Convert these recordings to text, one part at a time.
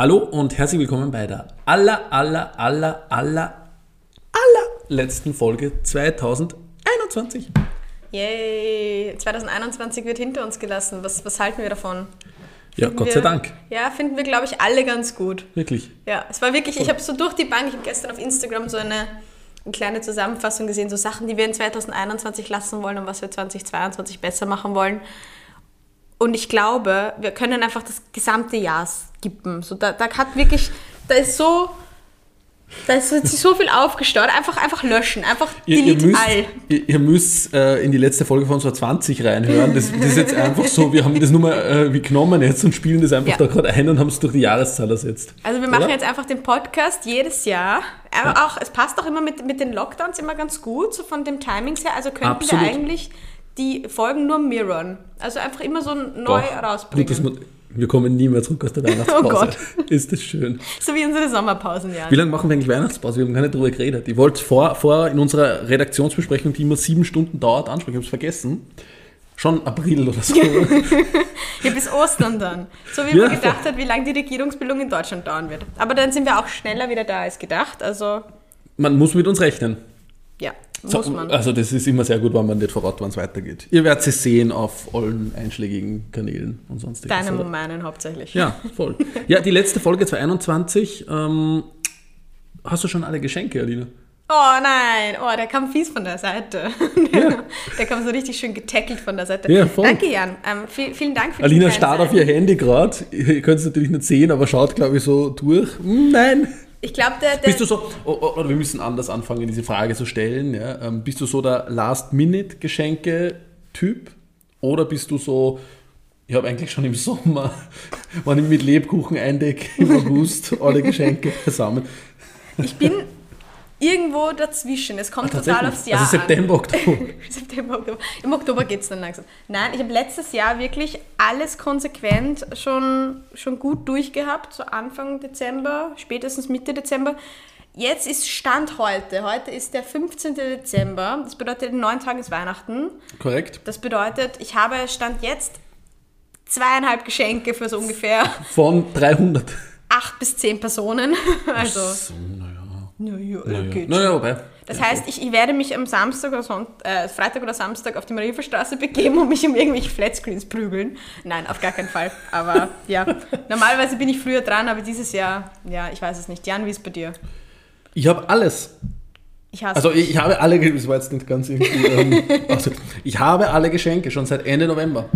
Hallo und herzlich willkommen bei der aller, aller, aller, aller, aller letzten Folge 2021. Yay! 2021 wird hinter uns gelassen. Was, was halten wir davon? Ja, Finden Gott wir, sei Dank. Ja, finden wir, glaube ich, alle ganz gut. Wirklich. Ja, es war wirklich, ich habe so durch die Bank, ich habe gestern auf Instagram so eine, eine kleine Zusammenfassung gesehen, so Sachen, die wir in 2021 lassen wollen und was wir 2022 besser machen wollen. Und ich glaube, wir können einfach das gesamte Jahr skippen. So, da, da hat wirklich, da ist so, da ist so viel aufgestaut. Einfach, einfach löschen, einfach Ihr, ihr müsst, all. ihr, ihr müsst äh, in die letzte Folge von so 20 reinhören. Das, das ist jetzt einfach so, wir haben das nur mal äh, wie genommen jetzt und spielen das einfach Ja. da gerade ein und haben es durch die Jahreszahl ersetzt. Also wir machen Oder? jetzt einfach den Podcast jedes Jahr. Aber auch, es passt auch immer mit, mit den Lockdowns immer ganz gut, so von dem Timings her. Also könnten Absolut. wir eigentlich die Folgen nur mirrorn. Also einfach immer so neu Doch. rausbringen. Gut, wir kommen nie mehr zurück aus der Weihnachtspause. Oh Gott. Ist das schön. so wie unsere Sommerpausen, ja. Wie lange machen wir eigentlich Weihnachtspause? Wir haben gar nicht drüber geredet. Ich wollte vor, vor in unserer Redaktionsbesprechung, die immer sieben Stunden dauert, ansprechen. Ich habe es vergessen. Schon April oder so. Ja, bis Ostern dann. So wie Ja. man gedacht hat, wie lange die Regierungsbildung in Deutschland dauern wird. Aber dann sind wir auch schneller wieder da als gedacht. Also Man muss mit uns rechnen. ja, So, muss man. Also das ist immer sehr gut, wenn man nicht verrat, wann es weitergeht. Ihr werdet es sehen auf allen einschlägigen Kanälen und sonstiges. Deinem oder? und meinen hauptsächlich. Ja, voll. Ja, die letzte Folge 2021. Ähm, hast du schon alle Geschenke, Alina? Oh nein, oh, der kam fies von der Seite. Ja. Der kam so richtig schön getackelt von der Seite. Ja, voll. Danke, Jan. Ähm, viel, vielen Dank für Alina die starrt kleinen auf ihr Handy gerade. Ihr könnt es natürlich nicht sehen, aber schaut, glaube ich, so durch. Hm, nein. Ich glaube, der, der Bist du so, oh, oh, oder wir müssen anders anfangen, diese Frage zu stellen. Ja? Ähm, bist du so der Last-Minute-Geschenke-Typ? Oder bist du so, ich habe eigentlich schon im Sommer, wenn ich mit Lebkuchen eindecke, im August alle Geschenke zusammen. ich bin irgendwo dazwischen. Es kommt total Tatsächlich. aufs Jahr also September, Oktober. September, Oktober. Im Oktober geht es dann langsam. Nein, ich habe letztes Jahr wirklich alles konsequent schon, schon gut durchgehabt, so Anfang Dezember, spätestens Mitte Dezember. Jetzt ist Stand heute. Heute ist der 15. Dezember. Das bedeutet, in neun Tagen ist Weihnachten. Korrekt. Das bedeutet, ich habe Stand jetzt zweieinhalb Geschenke für so ungefähr Von 300. acht bis zehn Personen. Also, Naja. Naja, Naja, geht naja wobei. Das heißt, ich, ich werde mich am Samstag oder Sonnt äh, Freitag oder Samstag auf die Marienstraße begeben und mich um irgendwelche Flatscreens prügeln. Nein, auf gar keinen Fall. Aber ja, normalerweise bin ich früher dran, aber dieses Jahr, ja, ich weiß es nicht. Jan, wie ist es bei dir? Ich habe alles. Ich hasse Also ich, ich habe alle, das war jetzt nicht ganz irgendwie, ähm, also ich habe alle Geschenke schon seit Ende November.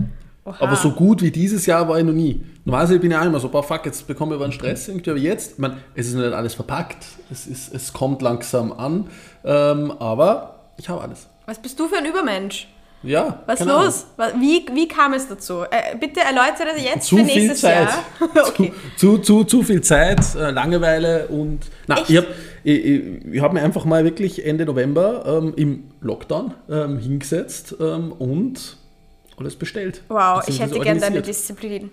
Oha. Aber so gut wie dieses Jahr war ich noch nie. Normalerweise bin ich auch immer so, boah, fuck, jetzt bekommen wir aber einen Stress irgendwie, aber jetzt, ich meine, es ist nicht alles verpackt, es, ist, es kommt langsam an, ähm, aber ich habe alles. Was bist du für ein Übermensch? Ja. Was Ahnung. los? Wie, wie kam es dazu? Äh, bitte erläutere jetzt Zu für viel nächstes Zeit. Jahr. okay. Zu, zu, zu viel Zeit, äh, Langeweile und. Na, Echt? ich habe ich, ich, ich hab mir einfach mal wirklich Ende November ähm, im Lockdown ähm, hingesetzt ähm, und alles bestellt. Wow, ich hätte gern deine. Disziplin.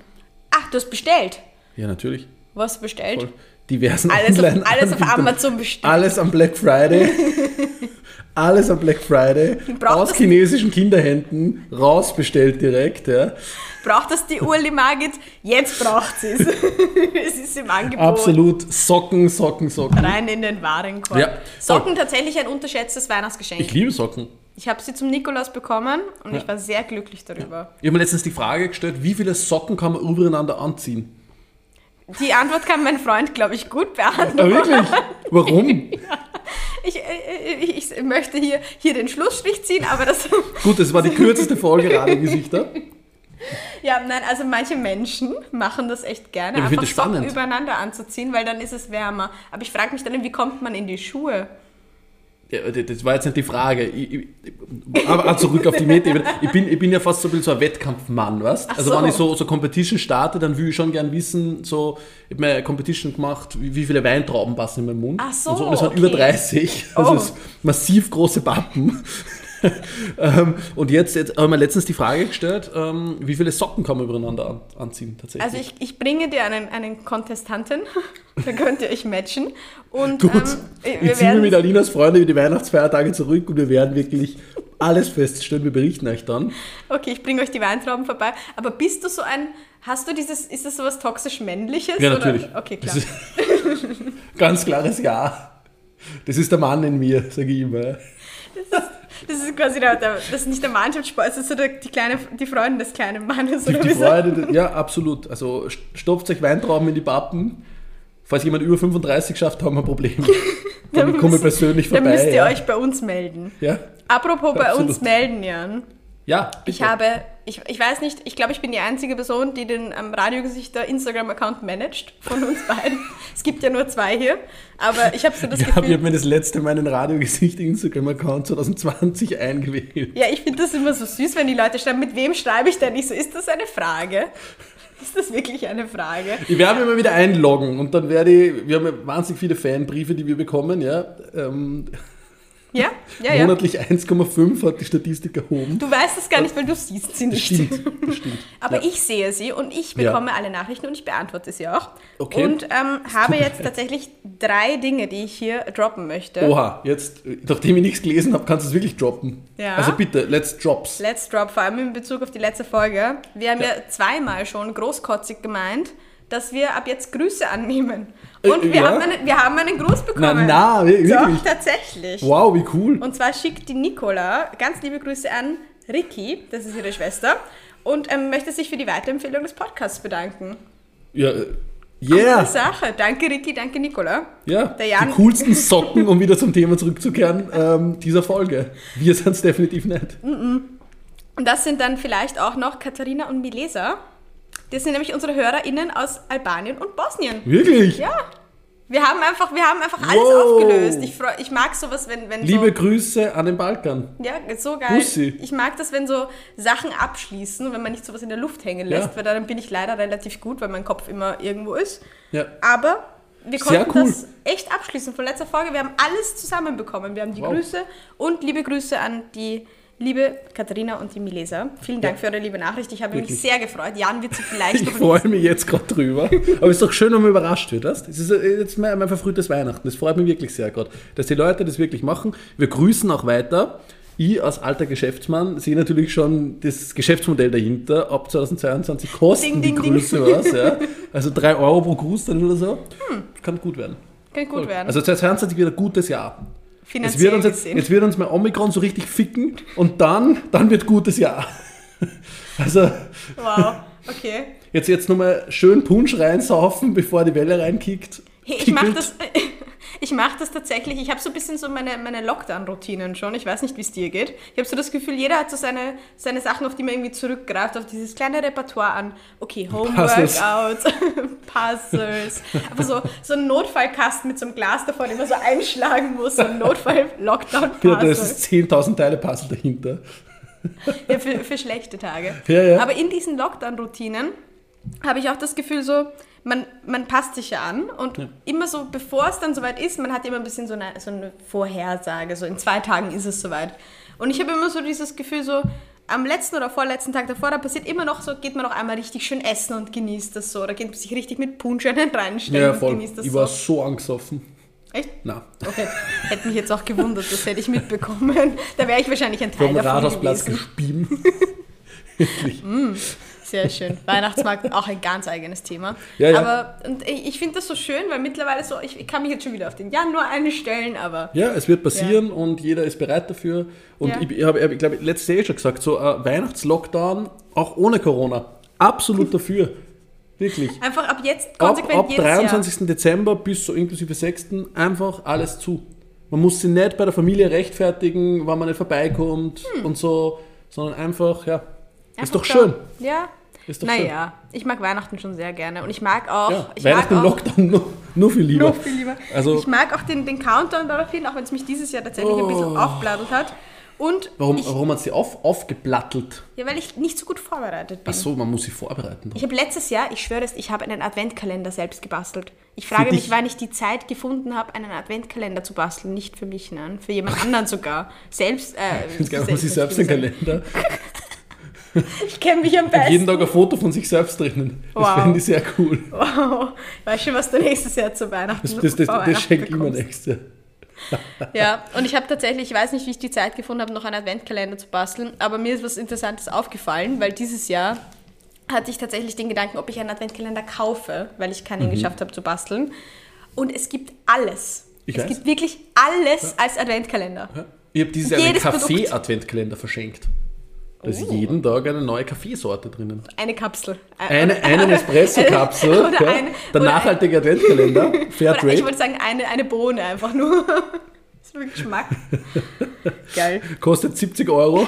Ach, du hast bestellt. Ja, natürlich. Was bestellt? Voll. Diversen Alles auf, alles auf. Amazon bestellt. Alles am Black Friday. alles am Black Friday. Braucht aus chinesischen Kinderhänden rausbestellt direkt. Ja. Braucht das die Urli Margit? Jetzt braucht sie es. es ist im Angebot. Absolut Socken, Socken, Socken. Rein in den Warenkorb. Ja, Socken tatsächlich ein unterschätztes Weihnachtsgeschenk. Ich, liebe Socken. Habe sie zum Nikolaus bekommen und Ja. ich war sehr glücklich darüber. Ich habe mir letztens die Frage gestellt, wie viele Socken kann man übereinander anziehen? Die Antwort kann mein Freund, glaube ich, gut Ah, beantworten. wirklich? Warum? Ich, äh, ich, ich möchte hier, hier den Schlussstrich ziehen, aber das. Gut, das war die kürzeste Folge Radegesichter. ja, nein, also manche Menschen machen das echt gerne, Ja, ich einfach Socken übereinander anzuziehen, weil dann ist es wärmer. Aber ich frage mich dann, wie kommt man in die Schuhe? Das- war jetzt nicht die Frage. Ich, ich, aber auch zurück auf die Meta. Ich bin, ich bin ja fast so ein bisschen so ein Wettkampfmann, weißt Also so. wenn ich so, so Competition starte, dann will ich schon gern wissen, so, ich habe mir eine Competition gemacht, wie, viele Weintrauben passen in meinen Mund. Ach so, und, so, und es waren okay. über 30. Also Oh. es ist massiv große Pappen. ähm, und jetzt, jetzt habe ich mir letztens die Frage gestellt, ähm, wie viele Socken kann man übereinander an, anziehen tatsächlich? Also ich, ich bringe dir einen, einen Kontestanten, da könnt ihr euch matchen. Und Gut, ähm, ich wir ziehe mir werden mit Alinas Freunde über die Weihnachtsfeiertage zurück und wir werden wirklich alles feststellen. Wir berichten euch dann. Okay, ich bringe euch die Weintrauben vorbei. Aber bist du so ein, hast du dieses, ist das sowas toxisch-männliches? Ja, oder- natürlich. Okay, klar. Ganz klares Ja. Das ist der Mann in mir, sage ich immer. Das ist quasi der, der, das ist nicht der Mannschaftssport, das ist so der, die, kleine, die Freundin des kleinen Mannes. Die, Oder die wie so. Freude, ja, absolut. Also st- stopft euch Weintrauben in die Pappen. Falls jemand über 35 schafft, haben wir ein Problem. Dann komme ich persönlich Dann vorbei. müsst ihr ja. euch bei uns melden. ja? Apropos bei Absolut. uns melden, Jan. Ja, Ich bitte. habe, ich, ich weiß nicht, ich glaube, ich bin die einzige Person, die den ähm, Radiogesichter Instagram-Account managt von uns beiden. es gibt ja nur zwei hier, aber ich habe so das Ja, ich Gefühl. habe mir das letzte Mal einen Radiogesicht Instagram-Account 2020 eingewählt. Ja, ich finde das immer so süß, wenn die Leute schreiben, mit wem schreibe ich denn? Ich so, ist das eine Frage? Ist das wirklich eine Frage? Ich werde immer wieder einloggen und dann werde ich, wir haben ja wahnsinnig viele Fanbriefe, die wir bekommen, ja. Ähm, Ja, ja, ja. Monatlich 1,5 hat die Statistik erhoben. Du weißt es gar nicht, weil du siehst sie Das nicht. stimmt, das stimmt. Aber Ja. ich sehe sie und ich Ja. bekomme alle Nachrichten und ich beantworte sie auch. Okay. Und ähm, habe jetzt tatsächlich drei Dinge, die ich hier droppen möchte. Oha, jetzt, nachdem ich nichts gelesen habe, kannst du es wirklich droppen. Ja. Also bitte, let's drops. Let's Drop, vor allem in Bezug auf die letzte Folge. Wir haben ja, zweimal schon großkotzig gemeint, dass wir ab jetzt Grüße annehmen. Und Äh, wir, ja? haben einen, wir haben einen Gruß Na, bekommen. na, Doch, wirklich. tatsächlich. Wow, wie cool. Und zwar schickt die Nicola ganz liebe Grüße an Ricky, das ist ihre Schwester, und ähm, möchte sich für die Weiterempfehlung des Podcasts bedanken. Ja, äh, Coole yeah. Sache. Danke Ricky, danke Nicola. Ja, Der Jan- die coolsten Socken, um wieder zum Thema zurückzukehren, ähm, dieser Folge. Wir sind es definitiv nicht. Und das sind dann vielleicht auch noch Katharina und Milesa. Das sind nämlich unsere HörerInnen aus Albanien und Bosnien. Wirklich? Ja. Wir haben einfach, wir haben einfach alles Wow. aufgelöst. Ich, freu, ich mag sowas, wenn, wenn Liebe so, Grüße an den Balkan. ja, so geil. Bussi. Ich mag das, wenn so Sachen abschließen wenn man nicht sowas in der Luft hängen Ja. lässt, weil dann bin ich leider relativ gut, weil mein Kopf immer irgendwo ist. Ja. Aber wir konnten cool. das echt abschließen von letzter Folge. Wir haben alles zusammenbekommen. Wir haben die Wow. Grüße und liebe Grüße an die liebe Katharina und die Milesa. Vielen Dank Ja. für eure liebe Nachricht. Ich habe mich Wirklich. sehr gefreut. Jan wird sie vielleicht Ich noch freue mich jetzt gerade drüber. Aber es ist doch schön, wenn man überrascht wird. Weißt? Es ist äh, jetzt mein, mein verfrühtes Weihnachten. Das freut mich wirklich sehr gerade, dass die Leute das wirklich machen. Wir grüßen auch weiter. Ich als alter Geschäftsmann sehe natürlich schon das Geschäftsmodell dahinter. Ab 2022 kosten Ding, ding, die ding. Grüße was. Ja? Also 3 Euro pro Gruß dann oder so. Kann gut werden. Kann gut werden. Also 2022 wird ein gutes Jahr. Es finanziell wird, uns jetzt, jetzt wird uns mal Omikron so richtig ficken und dann, dann wird gutes Jahr. Also Wow, okay. Jetzt, jetzt nochmal schön Punsch reinsaufen, bevor die Welle reinkickt. Hey, ich mache Kickelt. das, ich mach das tatsächlich. Ich habe so ein bisschen so meine, meine Lockdown-Routinen schon. Ich weiß nicht, wie es dir geht. Ich habe so das Gefühl, jeder hat so seine, seine Sachen, auf die man irgendwie zurückgreift, auf dieses kleine Repertoire an. Okay. Home-Workouts, Puzzles. Aber so, so ein Notfallkasten mit so einem Glas davon, den man so einschlagen muss. So ein Ja, Notfall-Lockdown-Puzzle. das ist 10.000 Teile Puzzle dahinter. Ja, für, für schlechte Tage. Ja, ja. Aber in diesen Lockdown-Routinen habe ich auch das Gefühl, so, man, man passt sich ja an und immer so, bevor es dann soweit ist, man hat immer ein bisschen so eine, so eine Vorhersage, so in zwei Tagen ist es soweit. Und ich habe immer so dieses Gefühl, so, am letzten oder vorletzten Tag davor, da passiert immer noch so, geht man noch einmal richtig schön essen und genießt das so. Oder geht man sich richtig mit Punsch reinstellen Ja, und voll. genießt das Ich so. war so angesoffen. Echt? Na, Okay. Hätte mich jetzt auch gewundert, das hätte ich mitbekommen. Da wäre ich wahrscheinlich ein Teil vom davon Rathausplatz gespieben. Wirklich. Sehr schön. Weihnachtsmarkt auch ein ganz eigenes Thema. Ja, ja. Aber und ich, ich finde das so schön, weil mittlerweile so, ich, ich kann mich jetzt schon wieder auf den Januar einstellen, aber Ja, es wird passieren und jeder ist bereit dafür. Und Ja. ich, ich habe, ich glaube, letztes Jahr schon gesagt, so ein Weihnachtslockdown, auch ohne Corona, absolut dafür. Wirklich. einfach ab jetzt Ab, konsequent ab jedes 23. Dezember bis so inklusive 6. einfach alles zu. Man muss sich nicht bei der Familie rechtfertigen, wann man nicht vorbeikommt und so, sondern einfach, ja, Jahr. ist doch Einfach schön. Da, ja. Ist doch naja, ich mag Weihnachten schon sehr gerne und ich mag auch, Ja, ich Weihnachten mag auch Lockdown nur, nur viel lieber. noch viel lieber. Also- ich mag auch den, den Countdown daraufhin, auch wenn es mich dieses Jahr tatsächlich ein bisschen Oh. aufbladelt hat. Und Warum, ich, warum hat sie auf, aufgeplattelt? ja, weil ich nicht so gut vorbereitet bin. Ach so, man muss sie vorbereiten. Ich habe letztes Jahr, ich schwöre es, ich habe einen Adventkalender selbst gebastelt. Ich frage mich, wann ich die Zeit gefunden habe, einen Adventkalender zu basteln. Nicht für mich, nein, für jemand anderen sogar. Selbst, äh, Ich finde geil, man sich selbst einen. Kalender. Ich kenne mich am besten. Jeden Tag ein Foto von sich selbst drinnen. Das Wow. fände ich sehr cool. Wow. Weißt schon, was du nächstes Jahr zu Weihnachten Das, das, das, vor das Weihnachten schenke ich immer bekommst. nächstes Jahr. Ja, und ich habe tatsächlich, ich weiß nicht, wie ich die Zeit gefunden habe, noch einen Adventkalender zu basteln, aber mir ist was Interessantes aufgefallen, weil dieses Jahr hatte ich tatsächlich den Gedanken, ob ich einen Adventkalender kaufe, weil ich keinen geschafft habe zu basteln. Und es gibt alles. Ich es weiß. gibt wirklich alles als Adventkalender. Ich habe dieses Jahr einen. Kaffee-Adventkalender verschenkt. Da ist jeden Tag eine neue Kaffeesorte drinnen. Eine Kapsel. Äh, Eine, eine Espresso-Kapsel, Oder ja, eine- der nachhaltige Adventkalender, Oder ich Fairtrade, wollte sagen, eine, eine Bohne einfach nur. Das ist für Geschmack. Geil. kostet 70 Euro,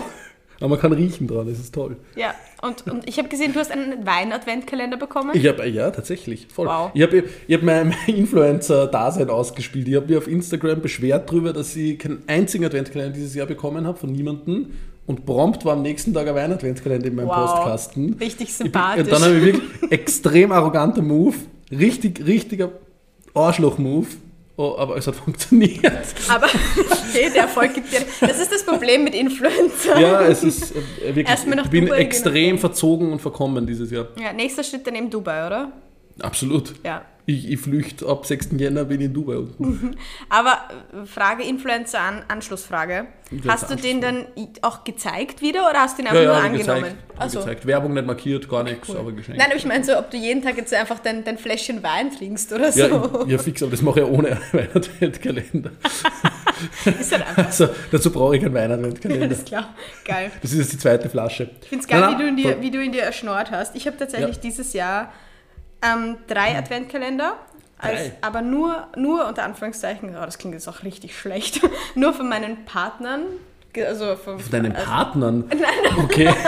aber man kann riechen dran, das ist toll. Ja, und, und ich habe gesehen, du hast einen Wein-Adventkalender bekommen. Ich habe, ja, tatsächlich, voll. Wow. Ich habe ich hab mein, mein Influencer-Dasein ausgespielt. Ich habe mich auf Instagram beschwert darüber, dass ich keinen einzigen Adventkalender dieses Jahr bekommen habe, von niemandem. Und prompt war am nächsten Tag ein Weihnachtsadventkalender in meinem Wow. Postkasten. Richtig Ich bin, sympathisch. und dann habe ich wirklich extrem arroganter Move, richtig, richtiger Arschloch-Move, oh, aber es hat funktioniert. Aber okay, der Erfolg gibt dir. Das ist das Problem mit Influencer. Ja, es ist äh, wirklich, Erstmal nach ich bin Dubai extrem verzogen und verkommen dieses Jahr. Ja, nächster Schritt dann eben Dubai, oder? Absolut. Ja. Ich, ich flüchte ab 6. Jänner, bin ich in Dubai unten. Aber äh, Frage Influencer an, Anschlussfrage. Influencer Hast du den dann auch gezeigt wieder oder hast du ihn einfach Ja, nur ja, angenommen? gezeigt. Also, gezeigt. Werbung nicht markiert, gar nichts, aber geschenkt. Nein, aber ich meine so, ob du jeden Tag jetzt einfach dein, dein Fläschchen Wein trinkst oder so. ja, ja, fix, aber das mache ich ja ohne Weihnachtskalender. Ist halt einfach. Also dazu brauche ich keinen Weihnachtskalender. Alles klar. Geil. Das ist jetzt die zweite Flasche. Ich finde es geil, Nein, wie, du in dir, wie du in dir erschnort hast. Ich habe tatsächlich Ja. dieses Jahr ähm, drei Adventkalender. Als, Drei? aber nur, nur unter Anführungszeichen, oh, das klingt jetzt auch richtig schlecht, nur von meinen Partnern. Also von, Von deinen also- Partnern? Okay.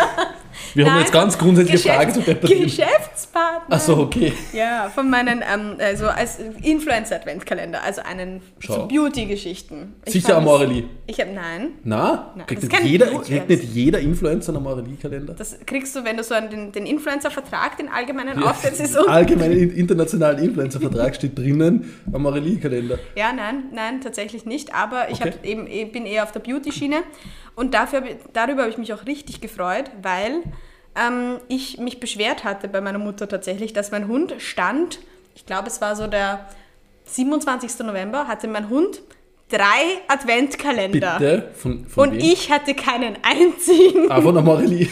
Wir haben Nein, jetzt ganz Geschäfts- Fragen zu reparieren. Geschäftspartner. Achso, okay. Ja, von meinen, ähm, also als Influencer-Adventkalender, also einen so Beauty-Geschichten. Ich Sicher das- Amorelie. Ich habe, nein. Na? Nein, kriegt nicht jeder, kriegt nicht jeder Influencer einen Amorelie-Kalender? Das kriegst du, wenn du so einen, den, den Influencer-Vertrag, den allgemeinen aufsetzt. Ist Allgemeinen in- internationalen Influencer-Vertrag steht drinnen, Amorelie-Kalender. Ja, nein, nein, tatsächlich nicht. Aber ich Okay. hab eben, ich bin eher auf der Beauty-Schiene. Und dafür, darüber habe ich mich auch richtig gefreut, weil ähm, ich mich beschwert hatte bei meiner Mutter tatsächlich, dass mein Hund stand, ich glaube, es war so der 27. November, hatte mein Hund drei Adventkalender. Bitte? Von, von Und wem? ich hatte keinen einzigen. Ah, von Amorelie.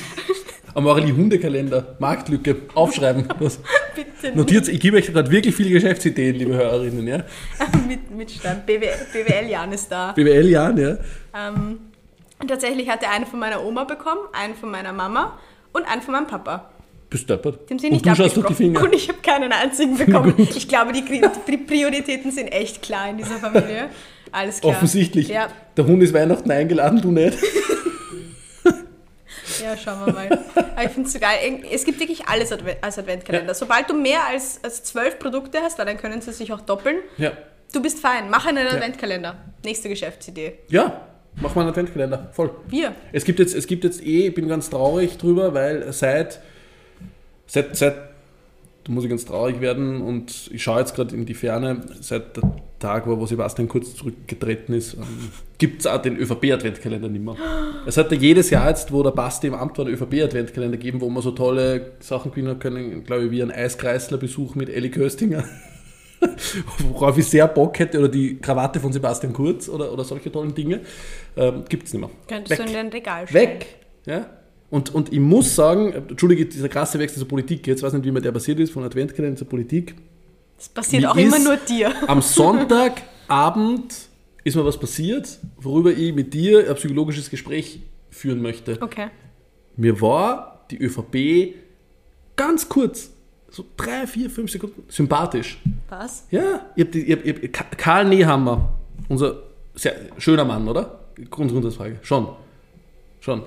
Amorelie Hundekalender. Marktlücke. Aufschreiben. Bitte Notiert, ich gebe euch gerade wirklich viele Geschäftsideen, liebe Hörerinnen. Ja? mit, mit Stand. BWL, BWL Jan ist da. BWL, ja, ja. Ähm, und tatsächlich hatte einen von meiner Oma bekommen, einen von meiner Mama und einen von meinem Papa. Bist deppert. Dem sind Und nicht du schaust durch die. Finger. Und ich habe keinen einzigen bekommen. Ich glaube, die Prioritäten sind echt klar in dieser Familie. Alles klar. Offensichtlich. Ja, Der Hund ist Weihnachten eingeladen, du nicht. ja schauen wir mal. Aber ich finde es so geil. Es gibt wirklich alles als Adventkalender. Sobald du mehr als, als zwölf Produkte hast, weil dann können sie sich auch doppeln, Ja. du bist fein. Mach einen Adventkalender. Nächste Geschäftsidee. Ja, mach mal einen Adventkalender. Voll. Wir. Es gibt jetzt, es gibt jetzt eh, ich bin ganz traurig drüber, weil seit, seit, seit, da muss ich ganz traurig werden und ich schaue jetzt gerade in die Ferne, seit der Tag, wo wo Sebastian Kurz zurückgetreten ist, ähm, gibt es auch den ÖVP-Adventkalender nicht mehr. Es hat ja jedes Jahr jetzt, wo der Basti im Amt war, einen ÖVP-Adventkalender gegeben, wo man so tolle Sachen gewinnen können, glaube ich, wie ein Eiskreisler-Besuch mit Elli Köstinger. Worauf ich sehr Bock hätte, oder die Krawatte von Sebastian Kurz oder, oder solche tollen Dinge, ähm, gibt es nicht mehr. Könntest Weg. du in dein Regal stellen. Weg. Ja? Und, und ich muss sagen, Entschuldige, dieser krasse Wechsel zur Politik, jetzt weiß nicht, wie mir der passiert ist, von Adventkalender zur Politik. Das passiert Wie auch immer nur dir. Am Sonntagabend ist mir was passiert, worüber ich mit dir ein psychologisches Gespräch führen möchte. Okay. Mir war die ÖVP ganz kurz, so drei, vier, fünf Sekunden, sympathisch. Was? Ja, ich hab die, ich hab, ich hab, Ka- Karl Nehammer, unser sehr schöner Mann, oder? Grund, Grundsatzfrage. Schon. Schon.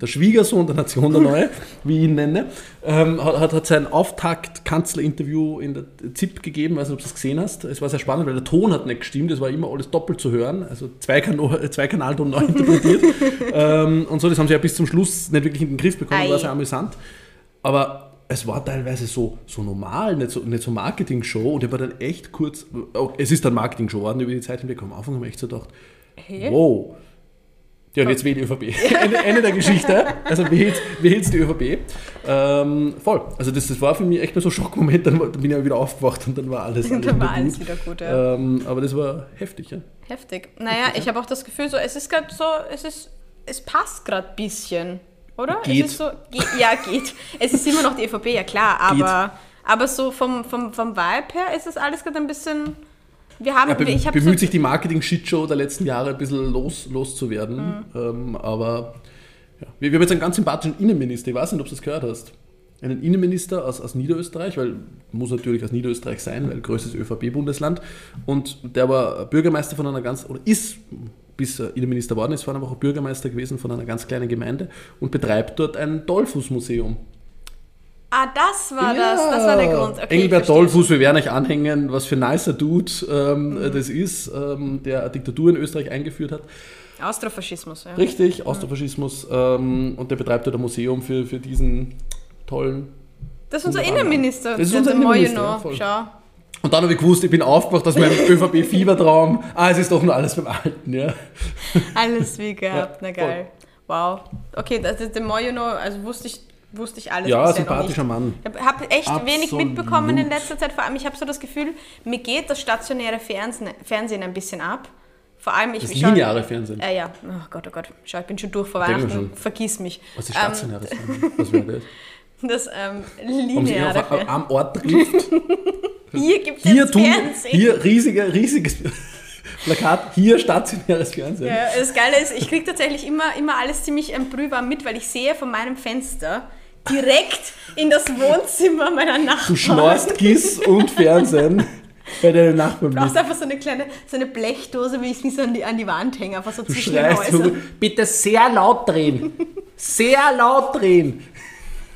Der Schwiegersohn der Nation, der Neue, wie ich ihn nenne, ähm, hat, hat, sein Auftakt-Kanzler-Interview in der ZIP gegeben. Ich weiß nicht, ob du das gesehen hast. Es war sehr spannend, weil der Ton hat nicht gestimmt. Es war immer alles doppelt zu hören. Also zwei, Kano zwei Kanalton neu interpretiert. ähm, und so, das haben sie ja bis zum Schluss nicht wirklich in den Griff bekommen. Ei. War sehr amüsant. Aber es war teilweise so, so normal, nicht so, nicht so Marketing-Show. Und ich war dann echt kurz, oh, es ist dann Marketing-Show geworden über die Zeit hinweg. Am Anfang habe ich echt so gedacht, Hey? wow. Ja, und jetzt wählt die ÖVP. Ende, Ende der Geschichte. Also wählt, wählt die ÖVP. Ähm, voll. Also das, das war für mich echt nur so ein Schockmoment. Dann, dann bin ich ja wieder aufgewacht und dann war alles, alles, Dann wieder, war alles gut. wieder gut, ja. Ähm, aber das war heftig, ja. Heftig. Naja, ich habe auch das Gefühl, so, es ist gerade so, es ist, es passt gerade ein bisschen, oder? Geht. So, ge ja, geht. Es ist immer noch die ÖVP, ja klar, aber, aber so vom, vom, vom Vibe her ist das alles gerade ein bisschen. Wir haben, Er be ich bemüht so, sich die Marketing-Shitshow der letzten Jahre ein bisschen los, loszuwerden. Mhm. Ähm, aber ja. wir, wir haben jetzt einen ganz sympathischen Innenminister. Ich weiß nicht, ob du das gehört hast. Einen Innenminister aus, aus Niederösterreich, weil muss natürlich aus Niederösterreich sein, weil größtes ÖVP-Bundesland. Und der war Bürgermeister von einer ganz, oder ist, bis er Innenminister geworden ist, vor einer Woche Bürgermeister gewesen von einer ganz kleinen Gemeinde und betreibt dort ein Dollfuß-Museum. ah, das war das, das war der Grund. Okay, Engelbert. Dollfuß, wir werden euch anhängen, was für ein nicer Dude ähm, Mhm. das ist, ähm, der eine Diktatur in Österreich eingeführt hat. Austrofaschismus, ja. Richtig, Austrofaschismus. Ähm, und der betreibt dort ein Museum für, für diesen tollen. Das ist unser. Innenminister, Das ist unser Innenminister, ja. Schau. Und dann habe ich gewusst, ich bin aufgewacht aus meinem ÖVP-Fiebertraum. Ah, es ist doch nur alles beim Alten, ja. Alles wie gehabt, Ja, na geil. Wow. Okay, das ist der Moyeno, also wusste ich, wusste ich alles Ja, sympathischer. Mann. Ich habe hab echt wenig Absolut. mitbekommen in letzter Zeit. Vor allem, ich habe so das Gefühl, mir geht das stationäre Fernsehen, Fernsehen ein bisschen ab. Vor allem, ich Das ich lineare Fernsehen. Äh, ja, oh Gott, oh Gott. Schau, ich bin schon durch vor Weihnachten. schon. Vergiss mich. Was ist Ähm, stationäres Fernsehen? Was wäre das? Das ähm, lineare auf, am Ort trifft. Hier gibt es Fernsehen. hier riesige, riesiges Plakat, hier stationäres Fernsehen. Ja, das Geile ist, ich kriege tatsächlich immer, immer alles ziemlich ähm, brühwarm mit, weil ich sehe von meinem Fenster direkt in das Wohnzimmer meiner Nachbarn. Du schnorst Giss und Fernsehen bei deinen Nachbarn Du brauchst einfach so eine kleine so eine Blechdose, wie ich sie so an die, an die Wand hänge, einfach so Du zwischen den schreist, Häusern. bitte sehr laut drehen. Sehr laut drehen.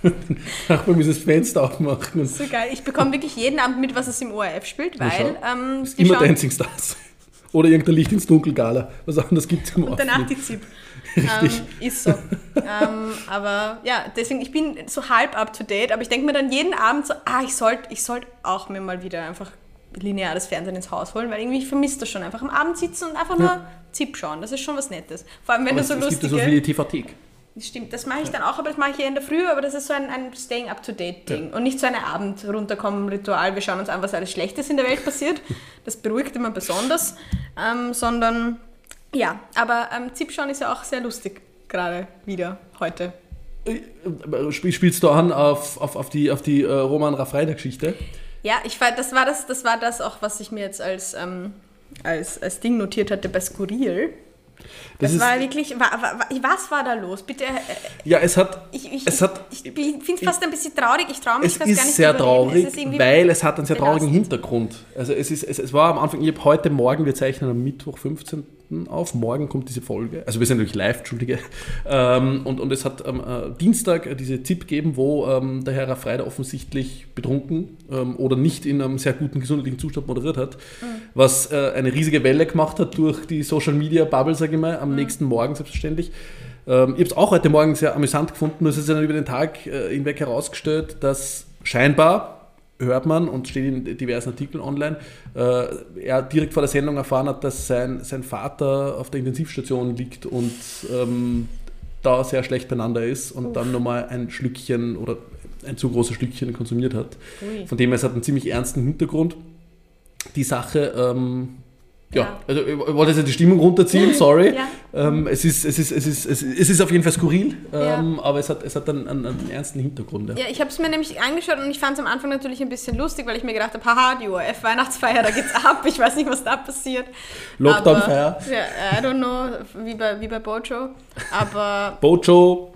Nachbar müssen das Fenster aufmachen. Und So geil. Ich bekomme wirklich jeden Abend mit, was es im ORF spielt, weil ähm, immer schauen- Dancing Stars. Oder irgendein Licht ins Dunkel Gala. Was anderes gibt es im und Ort danach die ZIP. Ähm, ist so. ähm, aber ja, deswegen, ich bin so halb up to date, aber ich denke mir dann jeden Abend so, ah, ich sollte ich sollt auch mir mal wieder einfach lineares Fernsehen ins Haus holen, weil irgendwie ich vermisse das schon. Einfach am Abend sitzen und einfach nur ZIP schauen. Das ist schon was Nettes. Vor allem, wenn Aber du so es, es gibt ja lustige... so wie die TV-Thek. Stimmt, das mache ich dann auch, aber das mache ich eher in der Früh, aber das ist so ein, ein Staying up to date Ding und nicht so ein Abend runterkommen Ritual, wir schauen uns an, was alles Schlechtes in der Welt passiert. Das beruhigt immer besonders, ähm, sondern ja, aber ähm, Zip schauen ist ja auch sehr lustig, gerade wieder heute. Spiel, spielst du an auf, auf, auf die, auf die äh, Roman Raffreiner-Geschichte? Ja, ich das war das, das war das auch, was ich mir jetzt als, ähm, als, als Ding notiert hatte bei Skurril. Das Das, war wirklich, wa, wa, wa- was war da los? Bitte, äh, Ja, es hat. ich, ich, es hat ich, ich finde es fast ein bisschen traurig, ich traue mich Es fast gar ist nicht sehr traurig, Es ist weil es hat einen sehr traurigen belastend. Hintergrund. Also es, ist, es, es war am Anfang, ich habe heute Morgen, wir zeichnen am Mittwoch, 15. auf, morgen kommt diese Folge. Also wir sind natürlich live, Entschuldige. Ähm, und, und es hat am äh, Dienstag äh, diese ZIP gegeben, wo ähm, der Herr Raffreider offensichtlich betrunken ähm, oder nicht in einem sehr guten gesundheitlichen Zustand moderiert hat, Mhm. was äh, eine riesige Welle gemacht hat durch die Social Media Bubble, sage ich mal, Mhm. am nächsten Morgen selbstverständlich. Ähm, ich habe es auch heute Morgen sehr amüsant gefunden, nur es ist dann über den Tag äh, hinweg herausgestellt, dass scheinbar, hört man und steht in diversen Artikeln online, äh, er direkt vor der Sendung erfahren hat, dass sein, sein Vater auf der Intensivstation liegt und ähm, da sehr schlecht beieinander ist und dann nochmal ein Schlückchen oder ein zu großes Schlückchen konsumiert hat. Ui. Von dem her, es hat einen ziemlich ernsten Hintergrund. Die Sache, ähm, ja, Ja. also ich wollte jetzt nicht die Stimmung runterziehen, sorry. Ja. Ähm, es, ist, es, ist, es, ist, es, ist, es ist auf jeden Fall skurril, Ja. ähm, aber es hat, es hat einen, einen, einen ernsten Hintergrund. Ja. Ja, ich habe es mir nämlich angeschaut und ich fand es am Anfang natürlich ein bisschen lustig, weil ich mir gedacht habe, haha, die ORF-Weihnachtsfeier, da geht's ab, ich weiß nicht, was da passiert. Lockdown-Feier. Ja, I don't know, wie bei, wie bei Bojo. Aber Bojo,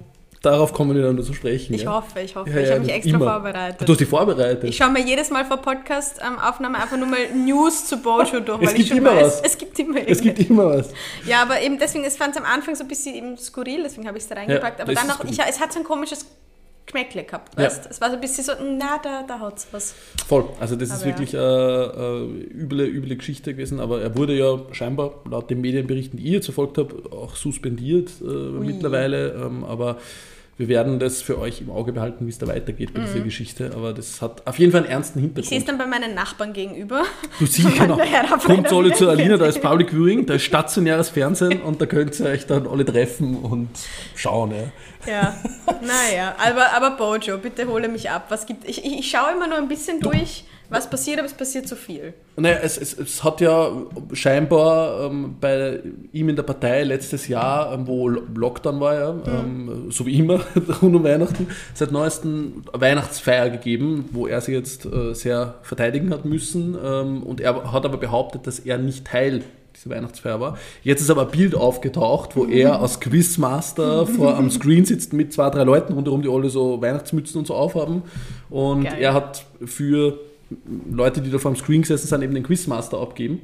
darauf kommen wir dann zu sprechen. ich ja. hoffe, ich hoffe. Ja, ich ja, habe mich extra immer. vorbereitet. Du hast die vorbereitet. Ich schaue mir jedes Mal vor Podcast-Aufnahme einfach nur mal News zu Bojo durch, Es weil gibt ich schon immer weiß, was. es gibt immer es gibt immer was. Ja, aber eben deswegen, es fand es am Anfang so ein bisschen eben skurril, deswegen habe ich es da reingepackt. Ja, aber dann ist auch, gut. ich, es hat so ein komisches Geschmäckle gehabt, Ja. weißt Es war so ein bisschen so, na, da, da haut's was. Voll. Also das ist Aber ja. wirklich eine äh, üble, üble Geschichte gewesen, aber er wurde ja scheinbar laut den Medienberichten, die ich jetzt verfolgt habe, auch suspendiert äh, mittlerweile. Ähm, aber wir werden das für euch im Auge behalten, wie es da weitergeht bei dieser Geschichte. Aber das hat auf jeden Fall einen ernsten Mhm. Ich sehe es Hintergrund. dann bei meinen Nachbarn gegenüber. Du siehst genau, kommt alle zur Welle Alina, da ist Public Viewing, da ist stationäres Fernsehen und da könnt ihr euch dann alle treffen und schauen. Ja. Ja, naja, aber, aber Bojo, bitte hole mich ab. Was gibt, ich, ich, ich schaue immer nur ein bisschen durch, was passiert, aber es passiert zu viel. Naja, es, es, es hat ja scheinbar ähm, bei ihm in der Partei letztes Jahr, ähm, wo Lo- Lockdown war, ja, ähm, so wie immer rund um Weihnachten, seit neuestem Weihnachtsfeier gegeben, wo er sich jetzt äh, sehr verteidigen hat müssen. Ähm, und er hat aber behauptet, dass er nicht Teil dieser Weihnachtsfeier war. Jetzt ist aber ein Bild aufgetaucht, wo er als Quizmaster vor am Screen sitzt mit zwei, drei Leuten rundherum, die alle so Weihnachtsmützen und so aufhaben. Und Geil. er hat für Leute, die da vor dem Screen gesessen sind, eben den Quizmaster abgeben.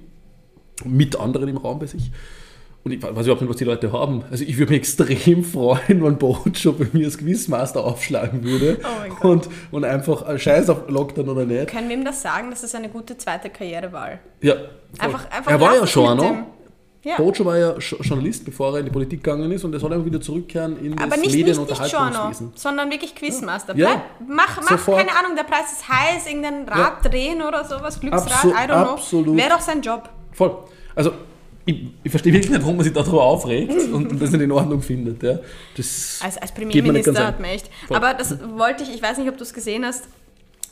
Mit anderen im Raum bei sich. Und ich weiß überhaupt nicht, was die Leute haben. Also ich würde mich extrem freuen, wenn Bojo bei mir als Quizmaster aufschlagen würde. Oh. Und, und einfach äh, scheiß auf Lockdown oder nicht. Können wir ihm das sagen? Das ist eine gute zweite Karrierewahl. Ja, voll. Einfach, einfach er war ja es schon, ne? dem- Ja. Bojo war ja Jo- Journalist, bevor er in die Politik gegangen ist und er soll einfach wieder zurückkehren in das Aber nicht, Medien- nicht, nicht sondern wirklich Quizmaster. Ja. Bleib, mach, mach Sofort. keine Ahnung, der Preis ist heiß, irgendein Rad drehen oder sowas, Glücksrad, Abso- I don't know. absolut. Wäre doch sein Job. Voll. Also ich, ich verstehe wirklich nicht, warum man sich darüber aufregt und, und das nicht in Ordnung findet. Ja. Das Als, als Premierminister ganz hat man echt. Voll. Aber das wollte ich, ich weiß nicht, ob du es gesehen hast,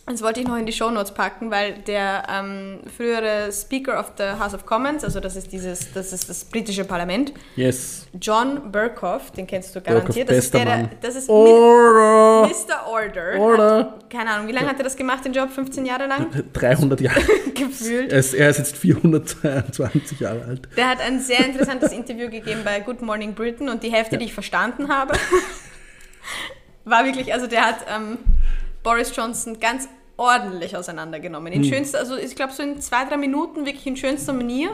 das wollte ich noch in die Shownotes packen, weil der ähm, frühere Speaker of the House of Commons, also das ist dieses, das ist das britische Parlament, Yes. John Burkhoff, den kennst du Burkhoff, garantiert. Das ist, der, der, Mann. das ist Order! Mr. Order. Order. Hat, keine Ahnung, wie lange hat er das gemacht, den Job? 15 Jahre lang? 300 Jahre. Gefühlt. Er ist, er ist jetzt 422 Jahre alt. Der hat ein sehr interessantes Interview gegeben bei Good Morning Britain und die Hälfte, die ich verstanden habe, war wirklich, also der hat ähm, Boris Johnson ganz ordentlich auseinandergenommen. In schönster, also ich glaube so in zwei, drei Minuten wirklich in schönster Manier.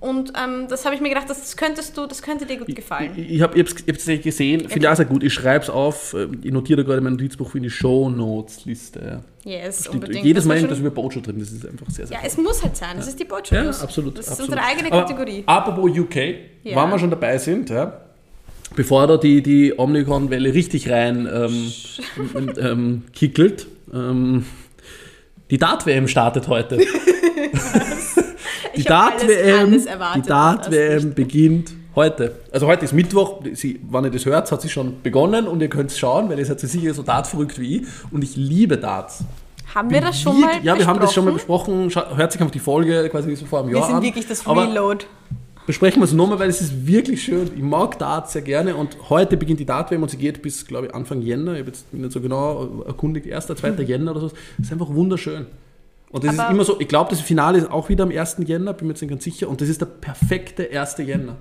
Und ähm, das habe ich mir gedacht, das könntest du, das könnte dir gut gefallen. Ich, ich habe es tatsächlich gesehen, finde ich auch sehr gut. Ich schreibe es auf, äh, ich notiere gerade mein Notizbuch für die Show-Notes-Liste. Ja. Yes, Stimmt. unbedingt. Jedes Das Mal irgendwas schon- über Bojo drin, das ist einfach sehr, sehr Ja, es muss halt sein. Das ist die Botschaft. Ja, absolut. Das absolut. ist unsere eigene Aber Kategorie. Apropos UK, Ja. wenn wir schon dabei sind, ja, bevor da die, die Omnicron-Welle richtig rein ähm, ähm, kickelt, ähm, die Dart-WM startet heute. die Dart-WM das Dart-WM beginnt heute. Also heute ist Mittwoch, sie, wenn ihr das hört, hat sie schon begonnen und ihr könnt es schauen, weil ihr seid sicher so Dart-verrückt wie ich und ich liebe Darts. Haben wir das schon Wie- mal Ja, wir haben das schon mal besprochen? besprochen. Hört sich einfach die Folge quasi so vor einem Wir Jahr sind an. wirklich das Aber Reload. Besprechen wir es nochmal, weil es ist wirklich schön. Ich mag Darts sehr gerne und heute beginnt die Dart-WM und sie geht bis, glaube ich, Anfang Jänner. Ich habe jetzt nicht so genau erkundigt, 1., 2. Jänner oder so. Das ist einfach wunderschön. Und das Aber- ist immer so, ich glaube, das Finale ist auch wieder am 1. Jänner, bin mir jetzt nicht ganz sicher. Und das ist der perfekte 1. Jänner.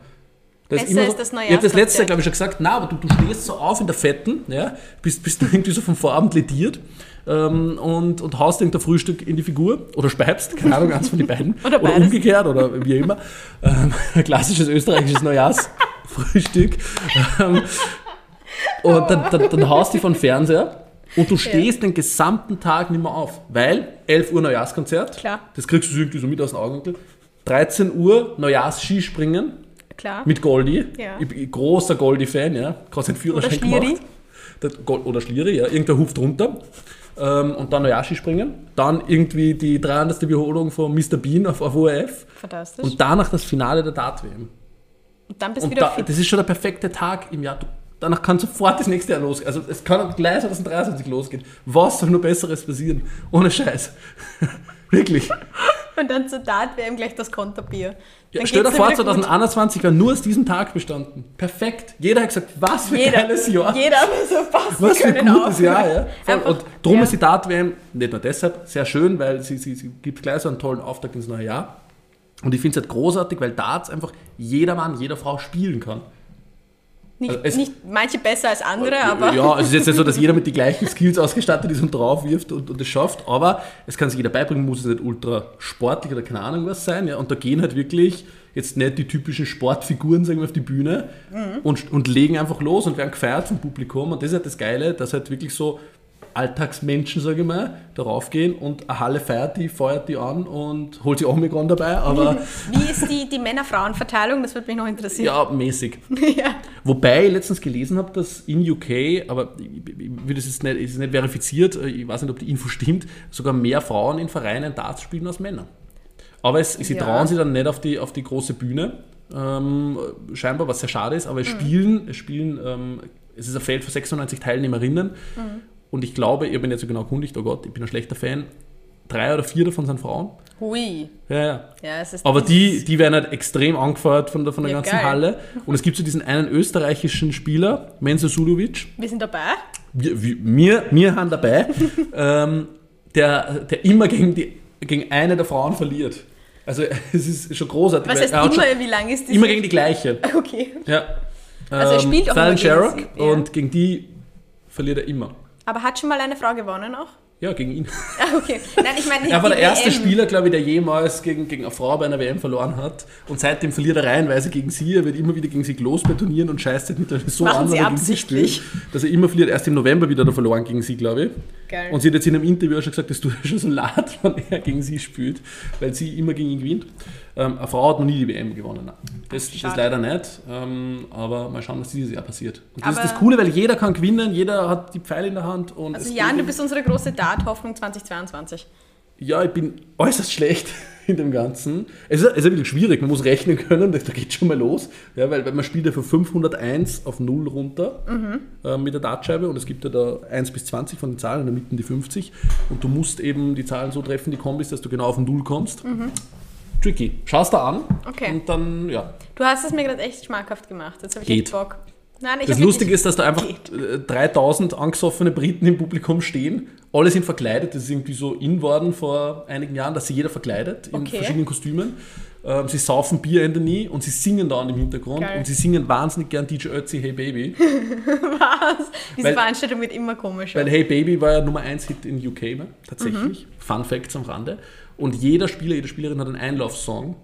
Das Besser immer ist so, das Ich habe das letzte glaube ich, schon gesagt, na, aber du, du stehst so auf in der Fetten, ja, bist, bist irgendwie so vom Vorabend lediert ähm, und, und haust irgendein Frühstück in die Figur oder speibst, keine Ahnung, eins von den beiden. Oder oder umgekehrt oder wie immer. Ähm, klassisches österreichisches Neujahrsfrühstück. Ähm, und dann, dann, dann haust du von Fernseher und du stehst den gesamten Tag nicht mehr auf, weil 11 Uhr Neujahrskonzert, Klar. das kriegst du irgendwie so mit aus dem Augenwinkel, 13 Uhr Neujahrs-Skispringen Klar. mit Goldi. Ja. Ich bin großer Goldi-Fan, ja. Gerade seinen Führerschein Oder gemacht. Der Gol- Oder Schlieri, ja. Irgendein Huf drunter. Ähm, und dann Neujahrs springen. Dann irgendwie die 300. Wiederholung von Mr. Bean auf, auf ORF. Fantastisch. Und danach das Finale der Dart-WM. Und dann bist du wieder da, fit. das ist schon der perfekte Tag im Jahr. Du, danach kann sofort das nächste Jahr losgehen. Also es kann gleich 2023 losgehen. Was soll nur Besseres passieren? Ohne Scheiß. Wirklich. Und dann zur ihm gleich das Konterbier. Ja, stell dir vor, wieder gut. 2021 war nur aus diesem Tag bestanden. Perfekt. Jeder hat gesagt, was für ein Jeder, geiles Jahr. jeder so passt. Was für ein gutes. Jahr, ja. Einfach, und darum ja. ist die Dart-WM nicht nur deshalb sehr schön, weil sie, sie, sie gibt gleich so einen tollen Auftakt ins neue Jahr. Und ich finde es halt großartig, weil Darts einfach jeder Mann, jede Frau spielen kann. Nicht, Also nicht manche besser als andere, aber Ja, also es ist jetzt nicht so, dass jeder mit den gleichen Skills ausgestattet ist und drauf wirft und, und es schafft, aber es kann sich jeder beibringen, muss es nicht ultra sportlich oder keine Ahnung was sein. Ja. Und da gehen halt wirklich jetzt nicht die typischen Sportfiguren sagen wir, auf die Bühne und, und legen einfach los und werden gefeiert vom Publikum. Und das ist halt das Geile, dass halt wirklich so Alltagsmenschen, sage ich mal, darauf gehen und eine Halle feiert die, feuert die an und holt sich Omikron dabei, aber Wie ist die, die Männer-Frauen-Verteilung? Das würde mich noch interessieren. ja, mäßig. ja. Wobei ich letztens gelesen habe, dass in UK, aber ich, das ist nicht, ist nicht verifiziert, ich weiß nicht, ob die Info stimmt, sogar mehr Frauen in Vereinen Darts spielen als Männer. Aber es, sie Ja. trauen sich dann nicht auf die, auf die große Bühne, ähm, scheinbar, was sehr schade ist, aber es spielen, es spielen, ähm, es ist ein Feld für 96 Teilnehmerinnen und ich glaube, ich bin jetzt so genau kundigt, oh Gott, ich bin ein schlechter Fan, drei oder vier davon sind Frauen. Hui. Ja, ja. Ja, es ist Aber das die, die werden halt extrem angefeuert von der, von der Ja, ganzen geil. Halle. Und es gibt so diesen einen österreichischen Spieler, Menzo Sudovic, Wir sind dabei. wir, wir, wir, haben dabei, ähm, der, der immer gegen, die, gegen eine der Frauen verliert. Also es ist schon großartig. Was heißt er immer, schon, wie lang ist die? immer gegen die gleiche. Okay. Ja. Also er spielt auch Fallon immer gegen Sherrock und gegen die verliert er immer. Aber hat schon mal eine Frau gewonnen auch? Ja, gegen ihn. Ah, okay. Nein, ich meine, Er war der erste WM. Spieler, glaube ich, der jemals gegen, gegen eine Frau bei einer WM verloren hat. Und seitdem verliert er reihenweise gegen sie. Er wird immer wieder gegen sie losbetonieren und scheißt sich mittlerweile so Machen an, sie wenn er gegen sie absichtlich. spielt, dass er immer verliert. Erst im November wieder er verloren gegen sie, glaube ich. Geil. Und sie hat jetzt in einem Interview auch schon gesagt, das tut ihr schon so leid, wenn er gegen sie spielt, weil sie immer gegen ihn gewinnt. Ähm, eine Frau hat noch nie die WM gewonnen. Das, das schade. leider nicht. Ähm, aber mal schauen, was dieses Jahr passiert. Und das ist Aber- das Coole, weil jeder kann gewinnen, jeder hat die Pfeile in der Hand. Und Also Jan, du bist unsere große Dart-Hoffnung 2022. ja, ich bin äußerst schlecht in dem Ganzen. Es ist, es ist ein bisschen schwierig, man muss rechnen können, da geht schon mal los. Ja, weil, weil man spielt ja von 501 auf 0 runter äh, mit der Dartscheibe und es gibt ja da 1 bis 20 von den Zahlen, in der Mitte die 50 und du musst eben die Zahlen so treffen, die Kombis, dass du genau auf 0 kommst. Tricky. Schaust da an Okay. und dann, ja. Du hast es mir gerade echt schmackhaft gemacht. Jetzt habe ich Geht. echt Bock. Nein, Das Lustige ist, dass da einfach äh, 3000 angesoffene Briten im Publikum stehen. Alle sind verkleidet. Das ist irgendwie so in worden vor einigen Jahren, dass sie jeder verkleidet in Okay. verschiedenen Kostümen. Ähm, sie saufen Bier in der Nie und sie singen da im Hintergrund. Geil. Und sie singen wahnsinnig gern DJ Ötzi Hey Baby. Was? Diese Weil- Veranstaltung wird immer komischer. Weil Hey Baby war ja Nummer 1 Hit in UK, ne? tatsächlich. Fun Facts am Rande. Und jeder Spieler, jede Spielerin hat einen Einlaufsong.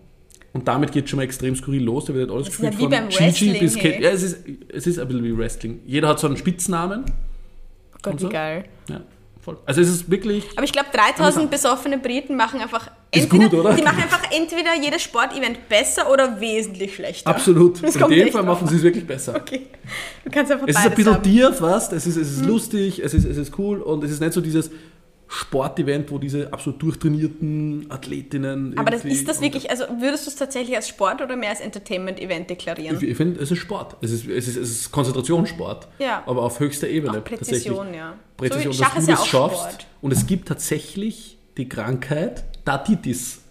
Und damit geht schon mal extrem skurril los. Da wird alles Das ist ja gespielt wie von beim Gigi bis Kate. hey. Ja, es ist, es ist ein bisschen wie Wrestling. Jeder hat so einen Spitznamen. oh Gott, und wie so. geil. Ja, voll. Also es ist wirklich. Aber ich glaube, 3000 besoffene Briten machen einfach Ist entweder, gut, oder? die machen einfach entweder jedes Sportevent besser oder wesentlich schlechter. Absolut. In dem Fall machen sie es wirklich besser. Okay. Du kannst einfach Es ist ein bisschen haben. dir fast, es ist, es ist lustig, es ist, es ist cool und es ist nicht so dieses Sportevent, wo diese absolut durchtrainierten Athletinnen. Aber das ist das wirklich, also würdest du es tatsächlich als Sport oder mehr als Entertainment-Event deklarieren? Ich, ich finde, es ist Sport. Es ist, es ist, es ist Konzentrationssport. Ja. Aber auf höchster Ebene. Auch Präzision, ja. Präzision, So dass du ja das schaffst. Sport. Und es gibt tatsächlich die Krankheit Datitis.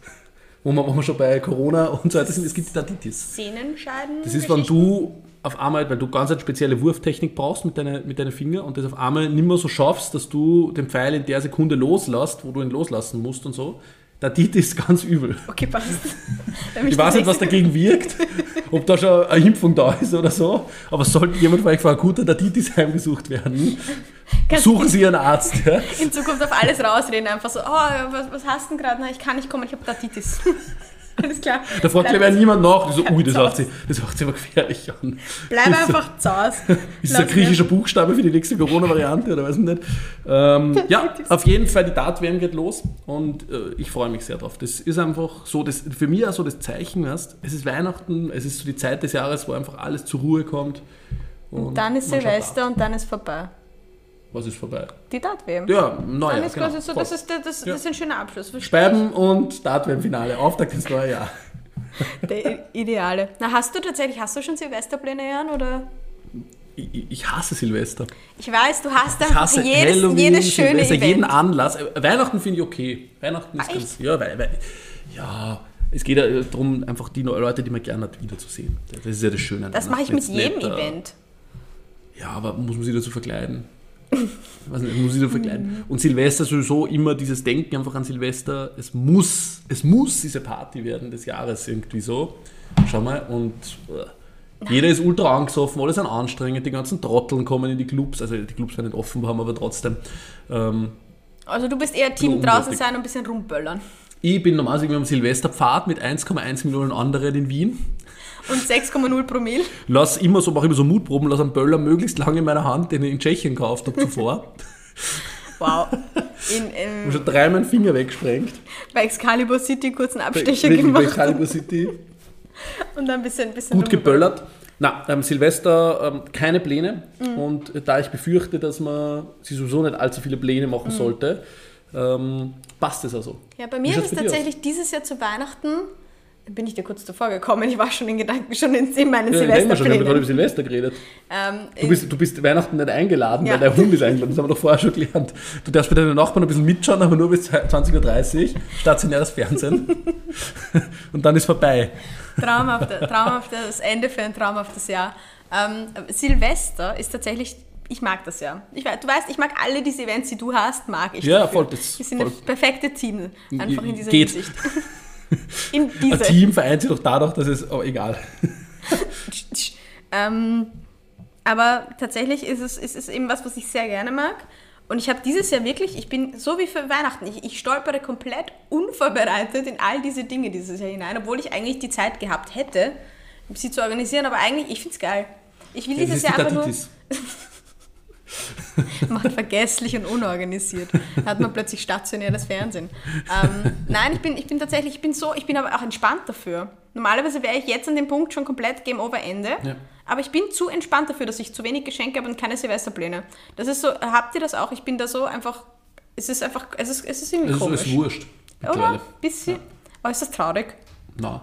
Wo wir, wo wir schon bei Corona und so weiter sind, es gibt die Datitis. Sehnenscheiden? Das ist, wenn du auf einmal, weil du ganz eine spezielle Wurftechnik brauchst mit deinen mit deinen Fingern und das auf einmal nicht mehr so schaffst, dass du den Pfeil in der Sekunde loslässt, wo du ihn loslassen musst und so. Datitis ist ganz übel. Okay, passt. Ich weiß nicht, was dagegen wirkt, ob da schon eine Impfung da ist oder so, aber sollte jemand vielleicht von akuter Datitis heimgesucht werden, Kannst suchen Sie einen Arzt. Ja? in Zukunft auf alles rausreden, einfach so, oh, was, was hast du denn gerade? Ich kann nicht kommen, ich habe Datitis. Alles klar. Da fragt gleich niemand nach, so, ui, das hört sich, das hört sich aber gefährlich an. Bleib so- einfach zu Hause. Ist das ein griechischer Buchstabe für die nächste Corona-Variante oder weiß ich nicht? Ähm, ja, auf jeden Fall, die Dart-WM geht los und äh, ich freue mich sehr drauf. Das ist einfach so, das, für mich auch so das Zeichen, weißt, es ist Weihnachten, es ist so die Zeit des Jahres, wo einfach alles zur Ruhe kommt. Und dann ist Silvester und dann ist vorbei. Was ist vorbei? Die Dart-WM. Ja, Dann ist genau. quasi so, voll. das ist, das, Ja. das ist ein schöner Abschluss. verstehe Speiben und Dart-WM-Finale, Auftakt ins neue Jahr. Der Ideale. Na, hast du tatsächlich, hast du schon Silvesterpläne, Jan? Oder? Ich, ich hasse Silvester. Ich weiß, du hast hasse jedes, Halloween, jedes schöne Silvester, Event. jeden Anlass. Äh, Weihnachten finde ich okay. Weihnachten ist Ah, ganz. Ja, weil, weil, ja, es geht ja darum, einfach die Leute, die man gerne hat, wiederzusehen. Das ist ja das Schöne. Das mache ich mit jedem äh, Event. Ja, aber muss man sich dazu verkleiden? Ich weiß nicht, muss sich dazu verkleiden. Und Silvester sowieso immer dieses Denken einfach an Silvester. Es muss, es muss diese Party werden des Jahres irgendwie so. Schau mal, und äh, jeder ist ultra angesoffen, alle sind anstrengend, die ganzen Trotteln kommen in die Clubs, also die Clubs werden nicht offen haben, aber trotzdem. Ähm, Also du bist eher Team draußen sein und ein bisschen rumböllern. ich bin normalerweise irgendwie am Silvesterpfad mit 1,1 Millionen anderen in Wien. Und 6,0 Promille. Lass immer so, mache immer so Mutproben, lass einen Böller möglichst lange in meiner Hand, den ich in Tschechien gekauft habe zuvor. Wow. In, Ich habe in, schon dreimal den Finger weggesprengt. bei Excalibur City kurz einen Abstecher bei gemacht Excalibur City. und dann ein bisschen, ein bisschen Gut geböllert. Na, ähm, Silvester ähm, keine Pläne. Mhm. Und da ich befürchte, dass man sich sowieso nicht allzu viele Pläne machen Mhm. sollte, ähm, passt es also. Ja, bei mir ist es bei dir aus? tatsächlich dieses Jahr zu Weihnachten, bin ich dir kurz davor gekommen, ich war schon in Gedanken, schon in, in meinen Ja, wir schon, wir haben gerade über Silvesterplänen. Silvester geredet. Ähm, Du bist, du bist Weihnachten nicht eingeladen, Ja. weil der Hund ist eingeladen. Das haben wir doch vorher schon gelernt. Du darfst bei deinen Nachbarn ein bisschen mitschauen, aber nur bis 20.30 Uhr. Stationäres Fernsehen. Und dann ist vorbei. traumhafte, traumhaftes Ende für ein traumhaftes Jahr. Ähm, Silvester ist tatsächlich, ich mag das ja. Ich, du weißt, ich mag alle diese Events, die du hast, mag ich. Ja, dafür. voll, das- Wir sind voll. das perfekte Team, einfach in dieser Geht. Hinsicht. In Ein dieser. Team vereint sich doch dadurch, dass es, oh, egal. Ähm, aber tatsächlich ist es, ist es eben was, was ich sehr gerne mag. Und ich habe dieses Jahr wirklich, ich bin so wie für Weihnachten, ich, ich stolpere komplett unvorbereitet in all diese Dinge dieses Jahr hinein, obwohl ich eigentlich die Zeit gehabt hätte, sie zu organisieren. Aber eigentlich, ich finde es geil. Ich will Das dieses ist die Jahr einfach nur... Macht vergesslich und unorganisiert. Da hat man plötzlich stationäres Fernsehen. Ähm, nein, ich bin, ich bin tatsächlich, ich bin so, ich bin aber auch entspannt dafür. Normalerweise wäre ich jetzt an dem Punkt schon komplett Game Over Ende. Ja. Aber ich bin zu entspannt dafür, dass ich zu wenig Geschenke habe und keine Silvesterpläne. Das ist so, habt ihr das auch? Ich bin da so einfach, es ist einfach, es ist, es ist irgendwie Es ist, komisch. es ist wurscht. Oder? Bisschen. Oh, ist das traurig? Na,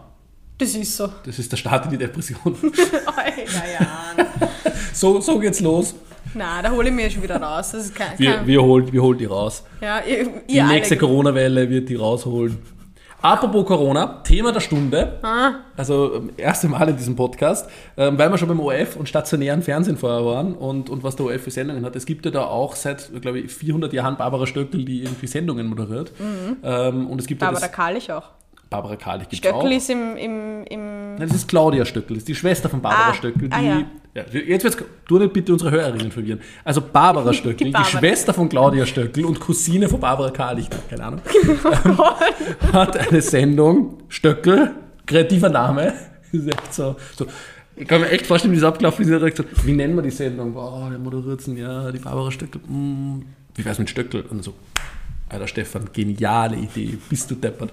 Das ist so. das ist der Start in die Depression. Oh, ja, ja. So, so geht's los. Na, da hole ich mir schon wieder raus. Das ist kein, Wir, kein, wir, holen, wir holen die raus. ja, ihr, Die ihr nächste alle. Corona-Welle wird die rausholen. Apropos Corona, Thema der Stunde. Ah. Also ähm, erste Mal in diesem Podcast, ähm, weil wir schon beim ORF und stationären Fernsehen vorher waren und, und was der ORF für Sendungen hat. Es gibt ja da auch seit, glaube ich, 400 Jahren Barbara Stöckel, die irgendwie Sendungen moderiert. Ähm, und es gibt ja Aber das, Karlich auch. Barbara Karlich gibt auch. Stöckel ist im, im, im Nein, das ist Claudia Stöckel, das ist die Schwester von Barbara Ah, Stöckel. Die, ah, ja. Ja, jetzt wird's, du nicht bitte unsere Hörerinnen verwirren. Also Barbara Stöckel, die, Barbara. Schwester von Claudia Stöckel und Cousine von Barbara Karlich, keine Ahnung, ähm, hat eine Sendung, Stöckel, kreativer Name, ist echt so, so ich kann mir echt vorstellen, wie das abgelaufen ist. Gesagt, wie nennen wir die Sendung? Boah, der moderiert ja, die Barbara Stöckel. Mm, wie wär's mit Stöckel? Und so, Alter Stefan, geniale Idee, bist du deppert.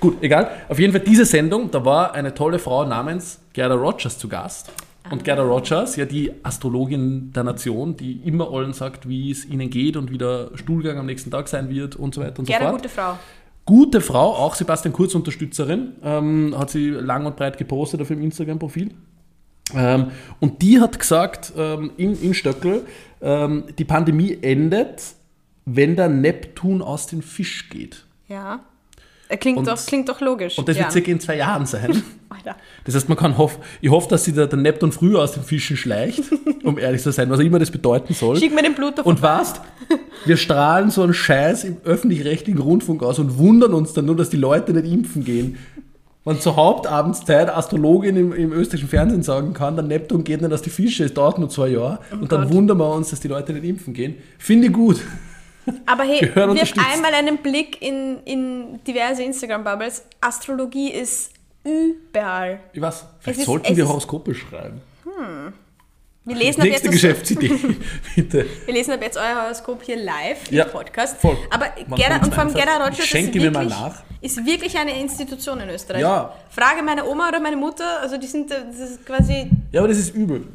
Gut, egal. Auf jeden Fall diese Sendung, da war eine tolle Frau namens Gerda Rogers zu Gast. Und Gerda Rogers, ja die Astrologin der Nation, die immer allen sagt, wie es ihnen geht und wie der Stuhlgang am nächsten Tag sein wird und so weiter und Gerne so fort. gute Frau. Gute Frau, auch Sebastian Kurz Unterstützerin, ähm, hat sie lang und breit gepostet auf ihrem Instagram-Profil. Ähm, und die hat gesagt ähm, in, in Stöckel, ähm, die Pandemie endet, wenn der Neptun aus dem Fisch geht. Ja. Klingt, Und- doch, klingt doch logisch. Und das ja. wird circa in zwei Jahren sein. Das heißt, man kann hoffen, ich hoffe, dass sich der, der Neptun früher aus den Fischen schleicht, um ehrlich zu sein, was auch immer das bedeuten soll. Schick mir den Bluter Und was? Wir strahlen so einen Scheiß im öffentlich-rechtlichen Rundfunk aus und wundern uns dann nur, dass die Leute nicht impfen gehen. Man zur Hauptabendszeit Astrologin im, im österreichischen Fernsehen sagen kann, der Neptun geht nicht aus die Fische, es dauert nur zwei Jahre. und dann Oh Gott. wundern wir uns, dass die Leute nicht impfen gehen. Finde ich gut. Aber hey, Gehören wirf einmal einen Blick in, in diverse Instagram-Bubbles. Astrologie ist überall. Ich weiß, vielleicht Es ist- sollten es wir ist- Horoskope schreiben. Wir lesen, ab Nächste jetzt Geschäftsidee, bitte. wir lesen ab jetzt euer Horoskop hier live Ja, im Podcast. voll. Aber Man Gerda, und vor allem. Gerda Rogers ist wirklich, mal nach. ist wirklich eine Institution in Österreich. Ja. Frage meine Oma oder meine Mutter, also die sind, das ist quasi Ja, aber das ist übel.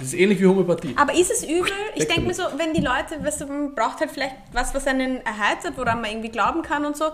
Das ist ähnlich wie Homöopathie. Aber ist es übel? Ich denke mir so, wenn die Leute, weißt du, man braucht halt vielleicht was, was einen erheitert, woran man irgendwie glauben kann und so.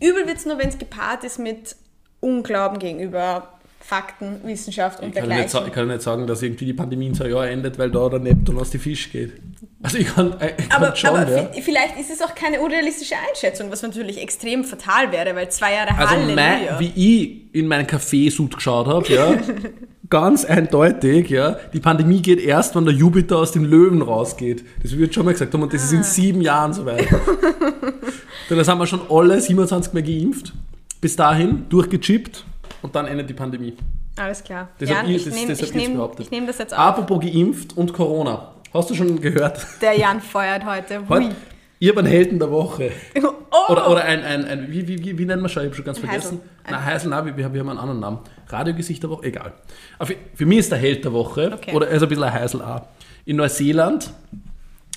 Übel wird es nur, wenn es gepaart ist mit Unglauben gegenüber Fakten, Wissenschaft und Ich kann, nicht, dergleichen. ich kann nicht sagen, dass irgendwie die Pandemie in zwei Jahren endet, weil da der Neptun aus die Fisch geht. Also ich kann, ich kann Aber, schon, aber ja. vi- vielleicht ist es auch keine unrealistische Einschätzung, was natürlich extrem fatal wäre, weil zwei Jahre Also Halleluja. mein, wie ich in meinen Kaffeesud geschaut habe, ja, ganz eindeutig, ja, die Pandemie geht erst, wenn der Jupiter aus dem Löwen rausgeht. Das wird schon mal gesagt haben und das ist in sieben Jahren soweit. Dann haben wir schon alle 27 Mal geimpft, bis dahin durchgechippt und dann endet die Pandemie. Alles klar. Das Jan, ich- ich das- nehme das nehm, nehm das jetzt auf. Apropos geimpft und Corona. Hast du schon gehört? Der Jan feuert heute. Heute, ich habe einen Helden der Woche. Oder, oder ein, ein, ein wie, wie, wie, wie nennen wir schon? Ich habe schon ganz vergessen. Heisel. Nein, Heisel, nein, wir, wir haben einen anderen Namen. Radiogesicht der Woche, egal. Auf, für mich ist der Held der Woche, Okay. oder er ist ein bisschen ein Heisel auch. In Neuseeland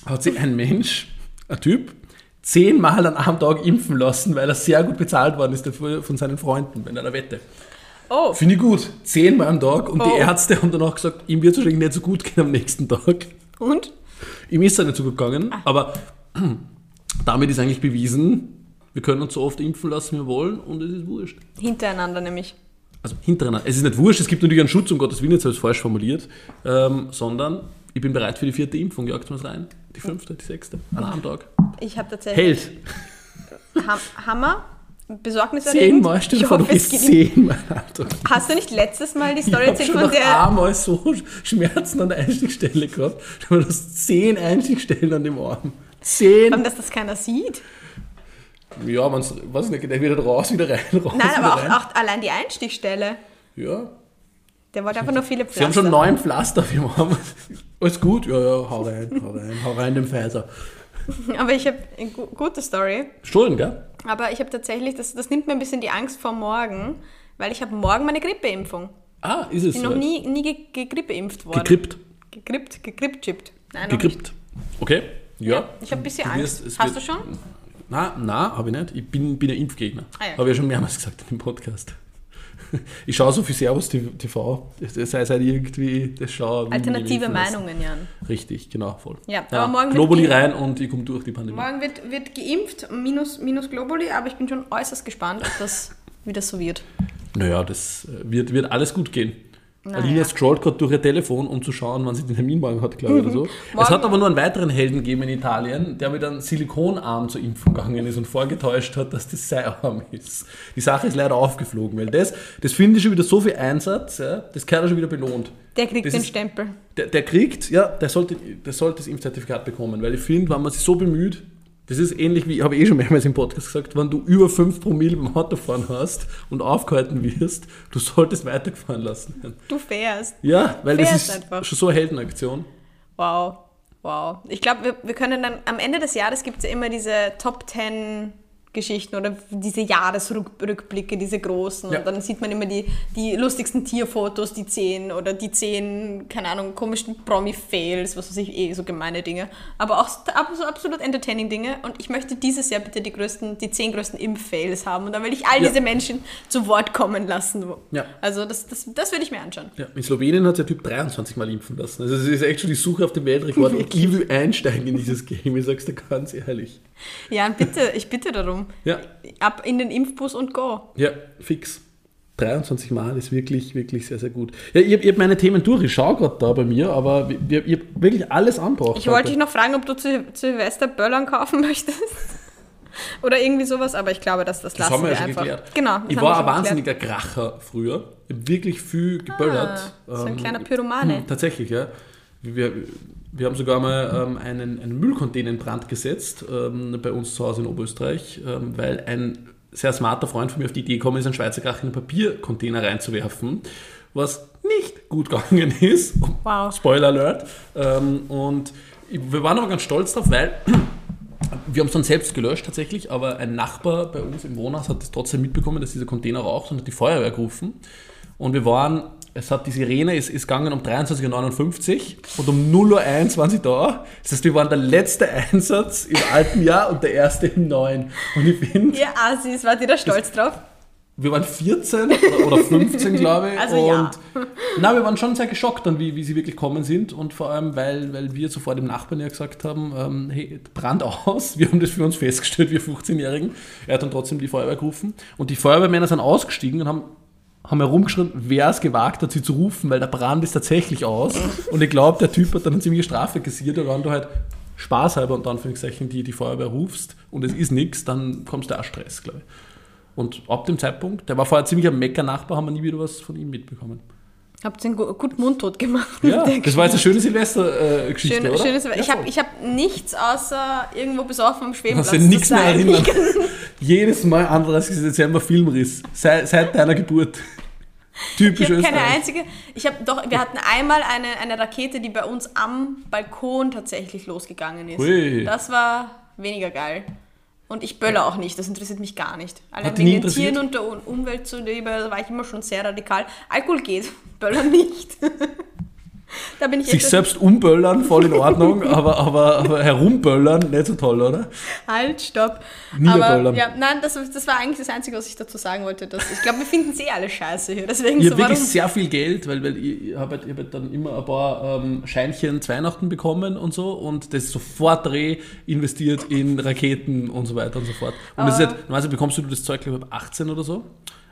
hat sich ein Mensch ein Typ, zehnmal an einem Tag impfen lassen, weil er sehr gut bezahlt worden ist dafür von seinen Freunden bei einer Wette. Oh, Finde ich gut. Zehnmal am Tag. Und Oh. die Ärzte haben danach gesagt, ihm wird es wahrscheinlich nicht so gut gehen am nächsten Tag. und? Ihm ist es nicht so gut gegangen, Ah. aber damit ist eigentlich bewiesen, wir können uns so oft impfen lassen, wie wir wollen und es ist wurscht. Hintereinander nämlich. Also hintereinander. Es ist nicht wurscht, es gibt natürlich einen Schutz, um Gottes Willen, jetzt habe ich es falsch formuliert, ähm, sondern ich bin bereit für die vierte Impfung. Jagt es rein? Die fünfte, die sechste, an einem Tag. Ich habe tatsächlich Hält. Ham Hammer, besorgniserregend. Zehnmal, stell dir Ich vor, hoffe, es geht zehnmal. Hast du nicht letztes Mal die Ich Story habe erzählt von der... einmal so Schmerzen an der Einstichstelle gehabt. Du hast zehn Einstichstellen an dem Arm. Zehn. Dass das keiner sieht. Ja, man weiß nicht, der wieder raus, wieder rein, raus, Nein, aber rein. auch, auch allein die Einstichstelle. Ja, Der wollte einfach nur viele Sie haben Pflaster. schon neun Pflaster ihrem Arm. Alles gut? Ja, ja, hau rein, hau rein, hau rein den Pfizer. Aber ich habe eine gu gute Story. Stullen, gell? Aber ich habe tatsächlich, das, das nimmt mir ein bisschen die Angst vor morgen, weil ich habe morgen meine Grippeimpfung. Ah, ist es Ich bin noch nie, nie ge gegrippeimpft worden. Gekrippt. Gegrippt, gegrippchippt. Nein, Gekrippt. Okay, ja. Ja, ich habe ein bisschen Angst. wirst- Hast du schon? Na, na, habe ich nicht. Ich bin, bin ein Impfgegner. Ah, ja. Habe ich ja schon mehrmals gesagt in dem Podcast. Ich schaue so viel Servus TV. Das sei seit irgendwie, das schaue. Alternative. Meinungen, Jan. Richtig, genau, voll. Ja, aber morgen wird Globuli die- rein und ich komme durch die Pandemie. Morgen wird, wird geimpft, minus, minus Globuli, aber ich bin schon äußerst gespannt, ob das, wie das so wird. Naja, das äh, wird, wird alles gut gehen. Naja. Aline scrollt gerade durch ihr Telefon, um zu schauen, wann sie den Termin morgen hat, glaube ich, oder so. es Morgen- hat aber nur einen weiteren Helden gegeben in Italien, der mit einem Silikonarm zur Impfung gegangen ist und vorgetäuscht hat, dass das sein Arm ist. Die Sache ist leider aufgeflogen, weil das, das finde ich schon wieder so viel Einsatz, ja, das kann er schon wieder belohnt. Der kriegt Das den ist- Stempel. Der, der kriegt, ja, der sollte, der sollte das Impfzertifikat bekommen, weil ich finde, wenn man sich so bemüht, das ist ähnlich wie, habe ich eh schon mehrmals im Podcast gesagt, wenn du über 5 Promille beim Autofahren hast und aufgehalten wirst, du solltest weitergefahren lassen. Du fährst. Ja, weil das Fährst ist einfach. schon so eine Heldenaktion. Wow. Wow. Ich glaube, wir, wir können dann, am Ende des Jahres gibt es ja immer diese Top 10 Geschichten oder diese Jahresrückblicke, diese großen. Ja. Und dann sieht man immer die, die lustigsten Tierfotos, die 10 oder die 10, keine Ahnung, komischen Promi-Fails, was weiß ich, eh so gemeine Dinge. Aber auch so- so absolut entertaining Dinge. Und ich möchte dieses Jahr bitte die größten, die 10 größten Impf-Fails haben. Und dann will ich all Ja. diese Menschen zu Wort kommen lassen. Ja. Also das, das, das würde ich mir anschauen. Ja, in Slowenien hat der Typ 23 Mal impfen lassen. Also es ist echt schon die Suche auf den Weltrekord. Ich will einsteigen in dieses Game, ich sag's dir ganz ehrlich. Ja, bitte, ich bitte darum. Ja, Ab in den Impfbus und go. ja, fix. 23 Mal ist wirklich, wirklich sehr, sehr gut. Ja, ich habe hab meine Themen durch, ich schaue gerade da bei mir, aber wir, ich habe wirklich alles anbraucht. Ich wollte dich noch fragen, ob du zu, zu Silvester Böllern kaufen möchtest. Oder irgendwie sowas, aber ich glaube, dass das, Das lassen haben wir ja schon einfach. geklärt. Genau. Ich war wir ein wahnsinniger Kracher früher. Ich hab wirklich viel geböllert. Ah, so ein Ähm, kleiner Pyromane. hm, Tatsächlich, ja. Wir, wir haben sogar mal ähm, einen, einen Müllcontainer in Brand gesetzt ähm, bei uns zu Hause in Oberösterreich, ähm, weil ein sehr smarter Freund von mir auf die Idee gekommen ist, einen Schweizer Krach in einen Papiercontainer reinzuwerfen, was nicht gut gegangen ist. Wow. Spoiler Alert. Ähm, und wir waren aber ganz stolz drauf, weil wir haben es dann selbst gelöscht tatsächlich, aber ein Nachbar bei uns im Wohnhaus hat es trotzdem mitbekommen, dass dieser Container raucht und hat die Feuerwehr gerufen. Und wir waren, es hat die Sirene, ist, ist gegangen um 23.59 Uhr und um 0.01 Uhr waren sie da. Das heißt, wir waren der letzte Einsatz im alten Jahr und der erste im neuen. Und ich finde, Ihr Assis, wart ihr da stolz drauf? wir waren 14 oder, oder 15, glaube ich. Also und ja. Na, wir waren schon sehr geschockt dann, wie, wie sie wirklich kommen sind. Und vor allem, weil, weil wir sofort dem Nachbarn ja gesagt haben, ähm, hey, Brand aus. Wir haben das für uns festgestellt, wir 15-Jährigen. Er hat dann trotzdem die Feuerwehr gerufen. Und die Feuerwehrmänner sind ausgestiegen und haben haben herumgeschrien, wer es gewagt hat, sie zu rufen, weil der Brand ist tatsächlich aus. Und ich glaube, der Typ hat dann eine ziemliche Strafe kassiert, aber wenn du halt spaßhalber und Anführungszeichen die, die Feuerwehr rufst und es ist nichts, dann kommst du auch Stress, glaube ich. Und ab dem Zeitpunkt, der war vorher ziemlich ein Mecker-Nachbar, haben wir nie wieder was von ihm mitbekommen. Habt gu- gut mundtot gemacht? Ja, das war jetzt eine schöne Silvester-Geschichte, Schön, oder? schönes, ja, ich habe ich hab nichts außer irgendwo besoffen am Du Schwebenplatz hast ja nichts mehr sein. erinnern. Jedes Mal 31. Dezember Filmriss. Seit, seit deiner Geburt. Ich Typisch habe keine einzige. Ich habe doch, wir hatten einmal eine, eine Rakete, die bei uns am Balkon tatsächlich losgegangen ist. Hui. Das war weniger geil. Und ich bölle auch nicht, das interessiert mich gar nicht. Allein wegen den? Tieren und der Umwelt zuliebe, da war ich immer schon sehr radikal. Alkohol geht, Böller nicht. Sich selbst umböllern, voll in Ordnung, aber, aber, aber herumböllern, nicht so toll, oder? Halt, stopp. Aber ja, nein, das, das war eigentlich das Einzige, was ich dazu sagen wollte. Dass, ich glaube, wir finden sie eh alle scheiße hier. Deswegen Ich so, habe wirklich sehr viel Geld, weil, weil ich, habe halt, hab halt dann immer ein paar ähm, Scheinchen zu Weihnachten bekommen und so und das sofort reinvestiert in Raketen und so weiter und so fort. Und das ist halt, normalerweise bekommst du das Zeug, glaube ich, ab 18 oder so,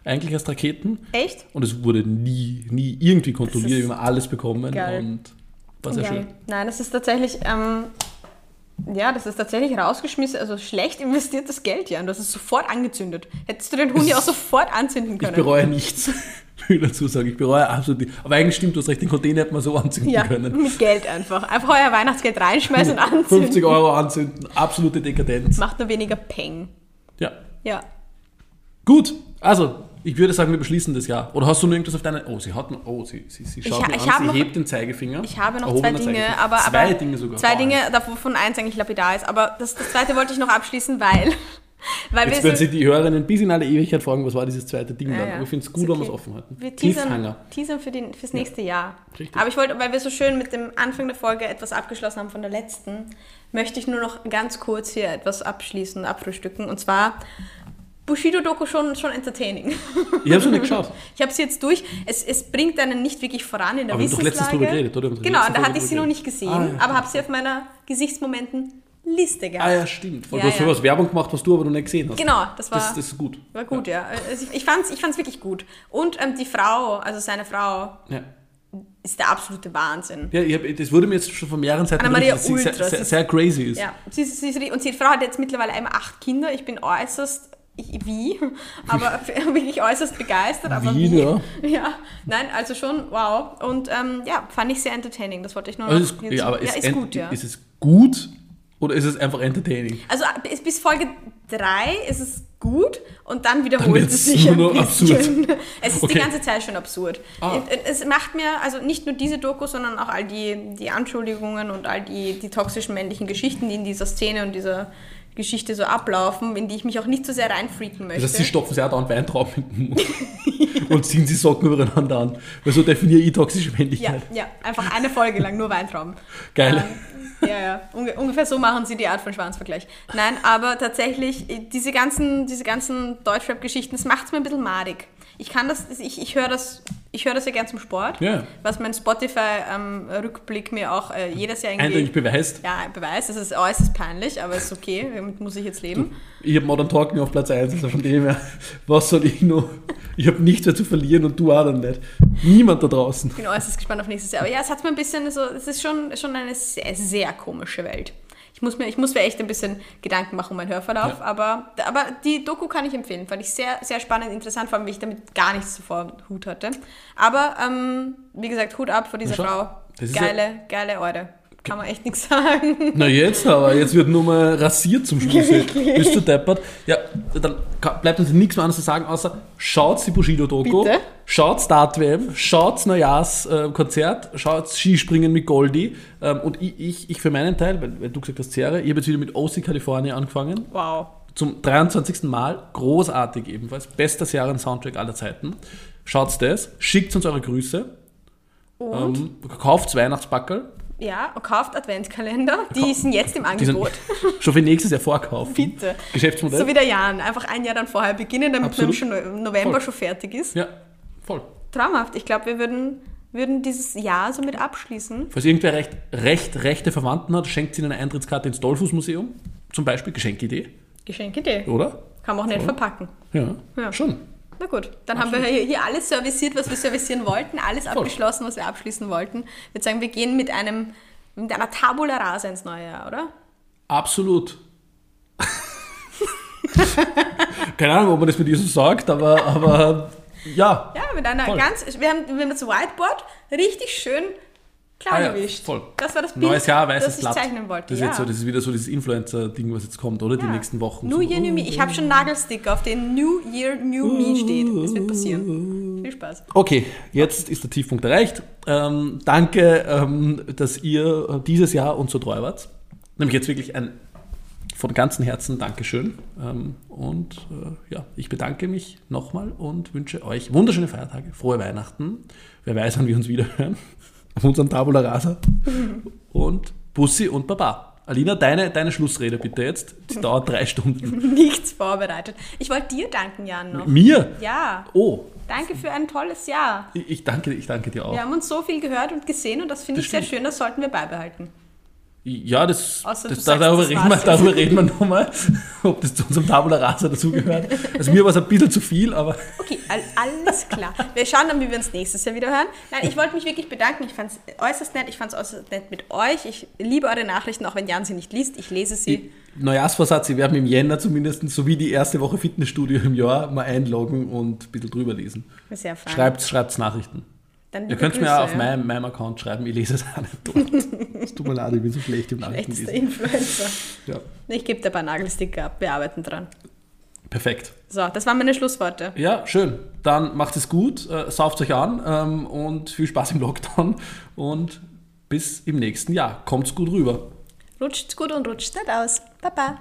eigentlich als Raketen. Echt? Und es wurde nie, nie irgendwie kontrolliert, wir haben alles bekommen geil. und war sehr Geil. schön. Nein, das ist tatsächlich, ähm, ja, das ist tatsächlich rausgeschmissen, also schlecht investiertes Geld, ja. Und das ist sofort angezündet. Hättest du den Huni auch sofort anzünden Ich können. bereue nichts, will ich dazu sagen. Ich bereue absolut nicht. Aber eigentlich stimmt, du hast recht, den Container hätte man so anzünden ja, können. mit Geld einfach. Einfach euer Weihnachtsgeld reinschmeißen und anzünden. 50 Euro anzünden, absolute Dekadenz. Macht nur weniger Peng. Ja. Ja. Gut, also ich würde sagen, wir beschließen das Jahr. Oder hast du noch irgendwas auf deine. Oh, sie hat noch. Oh, sie, sie, sie schaut ha- mir ich an, sie noch- hebt den Zeigefinger. Ich habe noch zwei Dinge, aber. Zwei aber, Dinge sogar. Zwei Oh, Dinge, davon eins eigentlich lapidar ist. Aber das, das zweite wollte ich noch abschließen, weil. weil Jetzt wir werden sie die Hörerinnen bis in alle Ewigkeit fragen, was war dieses zweite Ding Ja, dann. ja. Aber ich finde es gut, wenn wir okay. es offen halten. Wir teasern, teasern für den, fürs nächste Jahr. Richtig. Aber ich wollte, weil wir so schön mit dem Anfang der Folge etwas abgeschlossen haben von der letzten, möchte ich nur noch ganz kurz hier etwas abschließen, abfrühstücken. Und zwar Bushido-Doku schon, schon entertaining. Ich habe noch nicht geschaut. Ich habe sie jetzt durch. Es, es bringt einen nicht wirklich voran in der Aber haben doch Wissenslage. letztens drüber geredet, oder? Genau, da hatte ich sie noch nicht gesehen, Ah, ja, aber habe sie auf meiner Gesichtsmomenten-Liste gehabt. Ah ja, stimmt. Ja, du hast für ja. was Werbung gemacht, was du aber noch nicht gesehen hast. Genau, das war, Das, das ist gut. war gut, ja. Also ich ich fand es ich fand's wirklich gut. Und ähm, die Frau, also seine Frau, Ja. ist der absolute Wahnsinn. Ja, ich hab, das wurde mir jetzt schon von mehreren Seiten berichtet, dass sie sehr, sehr, sie- sehr crazy ist. Ja, sie, sie, ist- und die Frau hat jetzt mittlerweile einmal acht Kinder. Ich bin äußerst, ich, wie, aber wirklich äußerst begeistert. Aber Wie, wie, ja. ja. Nein, also schon, wow. Und ähm, ja, fand ich sehr entertaining. Das wollte ich nur noch. Also ist, hierzu- ja, aber ja, ist, ist gut, ja. ist es gut oder ist es einfach entertaining? Also bis, bis Folge 3 ist es gut und dann wiederholt wird's es sich ein noch bisschen. Es ist Okay. die ganze Zeit schon absurd. Ah. Es macht mir, also nicht nur diese Doku, sondern auch all die, die Anschuldigungen und all die, die toxischen männlichen Geschichten, die in dieser Szene und dieser Geschichte so ablaufen, in die ich mich auch nicht so sehr reinfreaken möchte. Das heißt, sie stopfen sich auch da einen Weintrauben in den Mund und ziehen sie Socken übereinander an. Weil so definiere ich toxische ja, Männlichkeit. ja, einfach eine Folge lang nur Weintrauben. Geil. Ähm, ja, ja, unge ungefähr so machen sie die Art von Schwanzvergleich. Nein, aber tatsächlich, äh, diese ganzen, diese ganzen Deutschrap-Geschichten, das macht es mir ein bisschen madig. Ich kann das, ich, ich höre das, ich höre das ja gern zum Sport, Ja. was mein Spotify-Rückblick mir auch äh, jedes Jahr Eindeutig irgendwie beweist. ja, beweist. Das ist äußerst peinlich, aber ist okay, damit muss ich jetzt leben. Ich habe Modern Talking auf Platz 1, also von dem her, was soll ich noch? Ich habe nichts mehr zu verlieren und du auch dann nicht. Niemand da draußen. Ich bin äußerst gespannt auf nächstes Jahr. Aber ja, es hat mir ein bisschen so, es ist schon, schon eine sehr, sehr komische Welt. Ich muss, mir, ich muss mir echt ein bisschen Gedanken machen um meinen Hörverlauf, Ja. aber, aber die Doku kann ich empfehlen. Fand ich sehr, sehr spannend, interessant, vor allem, weil ich damit gar nichts zuvor Hut hatte. Aber, ähm, wie gesagt, Hut ab vor dieser Frau. das ist Geile, geile Eure. Kann man echt nichts sagen. Na jetzt aber, jetzt wird nur mal rasiert zum Schluss. Bist du deppert? Ja, dann bleibt uns nichts mehr anderes zu sagen, außer schaut die Bushido-Doku, Bitte? schaut Start-WM, schaut Neujahrs-Konzert, schaut Skispringen mit Goldi ähm, und ich, ich, ich für meinen Teil, weil, weil du gesagt hast, Serie, ich habe jetzt wieder mit OC California angefangen, Wow. zum 23. Mal, großartig ebenfalls, bester Serien-Soundtrack aller Zeiten. Schaut das, schickt uns eure Grüße, Und, ähm, kauft Weihnachtspackerl, ja, und kauft Adventskalender. Die sind jetzt im Angebot. schon für nächstes Jahr vorkaufen. Bitte. Geschäftsmodell. So wie der Jan. Einfach ein Jahr dann vorher beginnen, damit man Absolut. schon im November Voll. schon fertig ist. Ja, voll. Traumhaft. Ich glaube, wir würden, würden dieses Jahr somit abschließen. Falls irgendwer recht, recht rechte Verwandten hat, schenkt ihnen eine Eintrittskarte ins Dollfuß-Museum. Zum Beispiel Geschenkidee, Geschenkidee. oder? Kann man auch nicht verpacken. Ja, Ja. schon. Na gut, dann haben wir hier, hier alles serviciert, was wir servicieren wollten, alles abgeschlossen, was wir abschließen wollten. Ich würde sagen, wir gehen mit einem mit einer Tabula rasa ins neue Jahr, oder? Absolut. Keine Ahnung, ob man das mit ihr so sagt, aber, aber ja. Ja, mit einer Voll. ganz, wir haben, wir haben das Whiteboard richtig schön klar Ah ja, gewischt. voll. Das war das Bild, Neues Jahr, weißes das ich Blatt. zeichnen wollte. Das ist, ja. jetzt so, das ist wieder so dieses Influencer-Ding, was jetzt kommt, oder? Die Ja. nächsten Wochen. New so. Year, New Me. Ich habe schon Nagelsticker, auf den New Year, New Me steht. Das wird passieren. Viel Spaß. Okay, jetzt ist der Tiefpunkt erreicht. Ähm, danke, ähm, dass ihr dieses Jahr uns so treu wart. Nämlich jetzt wirklich ein von ganzem Herzen Dankeschön. Ähm, und äh, ja, ich bedanke mich nochmal und wünsche euch wunderschöne Feiertage, frohe Weihnachten. Wer weiß, wann wir uns wiederhören. auf unserem Tabula Rasa. Und Bussi und Baba. Alina, deine, deine Schlussrede bitte jetzt. Die dauert drei Stunden. Nichts vorbereitet. Ich wollte dir danken, Jan, noch. Mir? Ja. Oh, Danke für ein tolles Jahr. ich ich danke, ich danke dir auch. Wir haben uns so viel gehört und gesehen und das finde ich sehr stimmt. schön, das sollten wir beibehalten. Ja, das, Außer das sagst, darüber, das reden wir, darüber reden wir nochmal, ob das zu unserem Tabula Rasa dazugehört. Also mir war es ein bisschen zu viel, aber Okay, all, alles klar. Wir schauen dann, wie wir uns nächstes Jahr wieder hören. Nein, ich wollte mich wirklich bedanken. Ich fand es äußerst nett. Ich fand es äußerst nett mit euch. Ich liebe eure Nachrichten, auch wenn Jan sie nicht liest. Ich lese sie. Neujahrsvorsatz, Sie werden im Jänner zumindest, sowie die erste Woche Fitnessstudio im Jahr, mal einloggen und ein bisschen drüber lesen. Sehr fein. Schreibt, schreibt Nachrichten. Dann Ihr könnt es mir auch auf meinem, meinem Account schreiben, ich lese es auch nicht dort. Es tut mir leid, ich bin so schlecht im Nachrichten lesen. Influencer. Ja. Ich gebe dir ein paar Nagelsticker ab. Wir arbeiten dran. Perfekt. So, das waren meine Schlussworte. Ja, schön. Dann macht es gut, äh, sauft euch an ähm, und viel Spaß im Lockdown und bis im nächsten Jahr. Kommt's gut rüber. Rutscht's gut und rutscht nicht aus. Baba.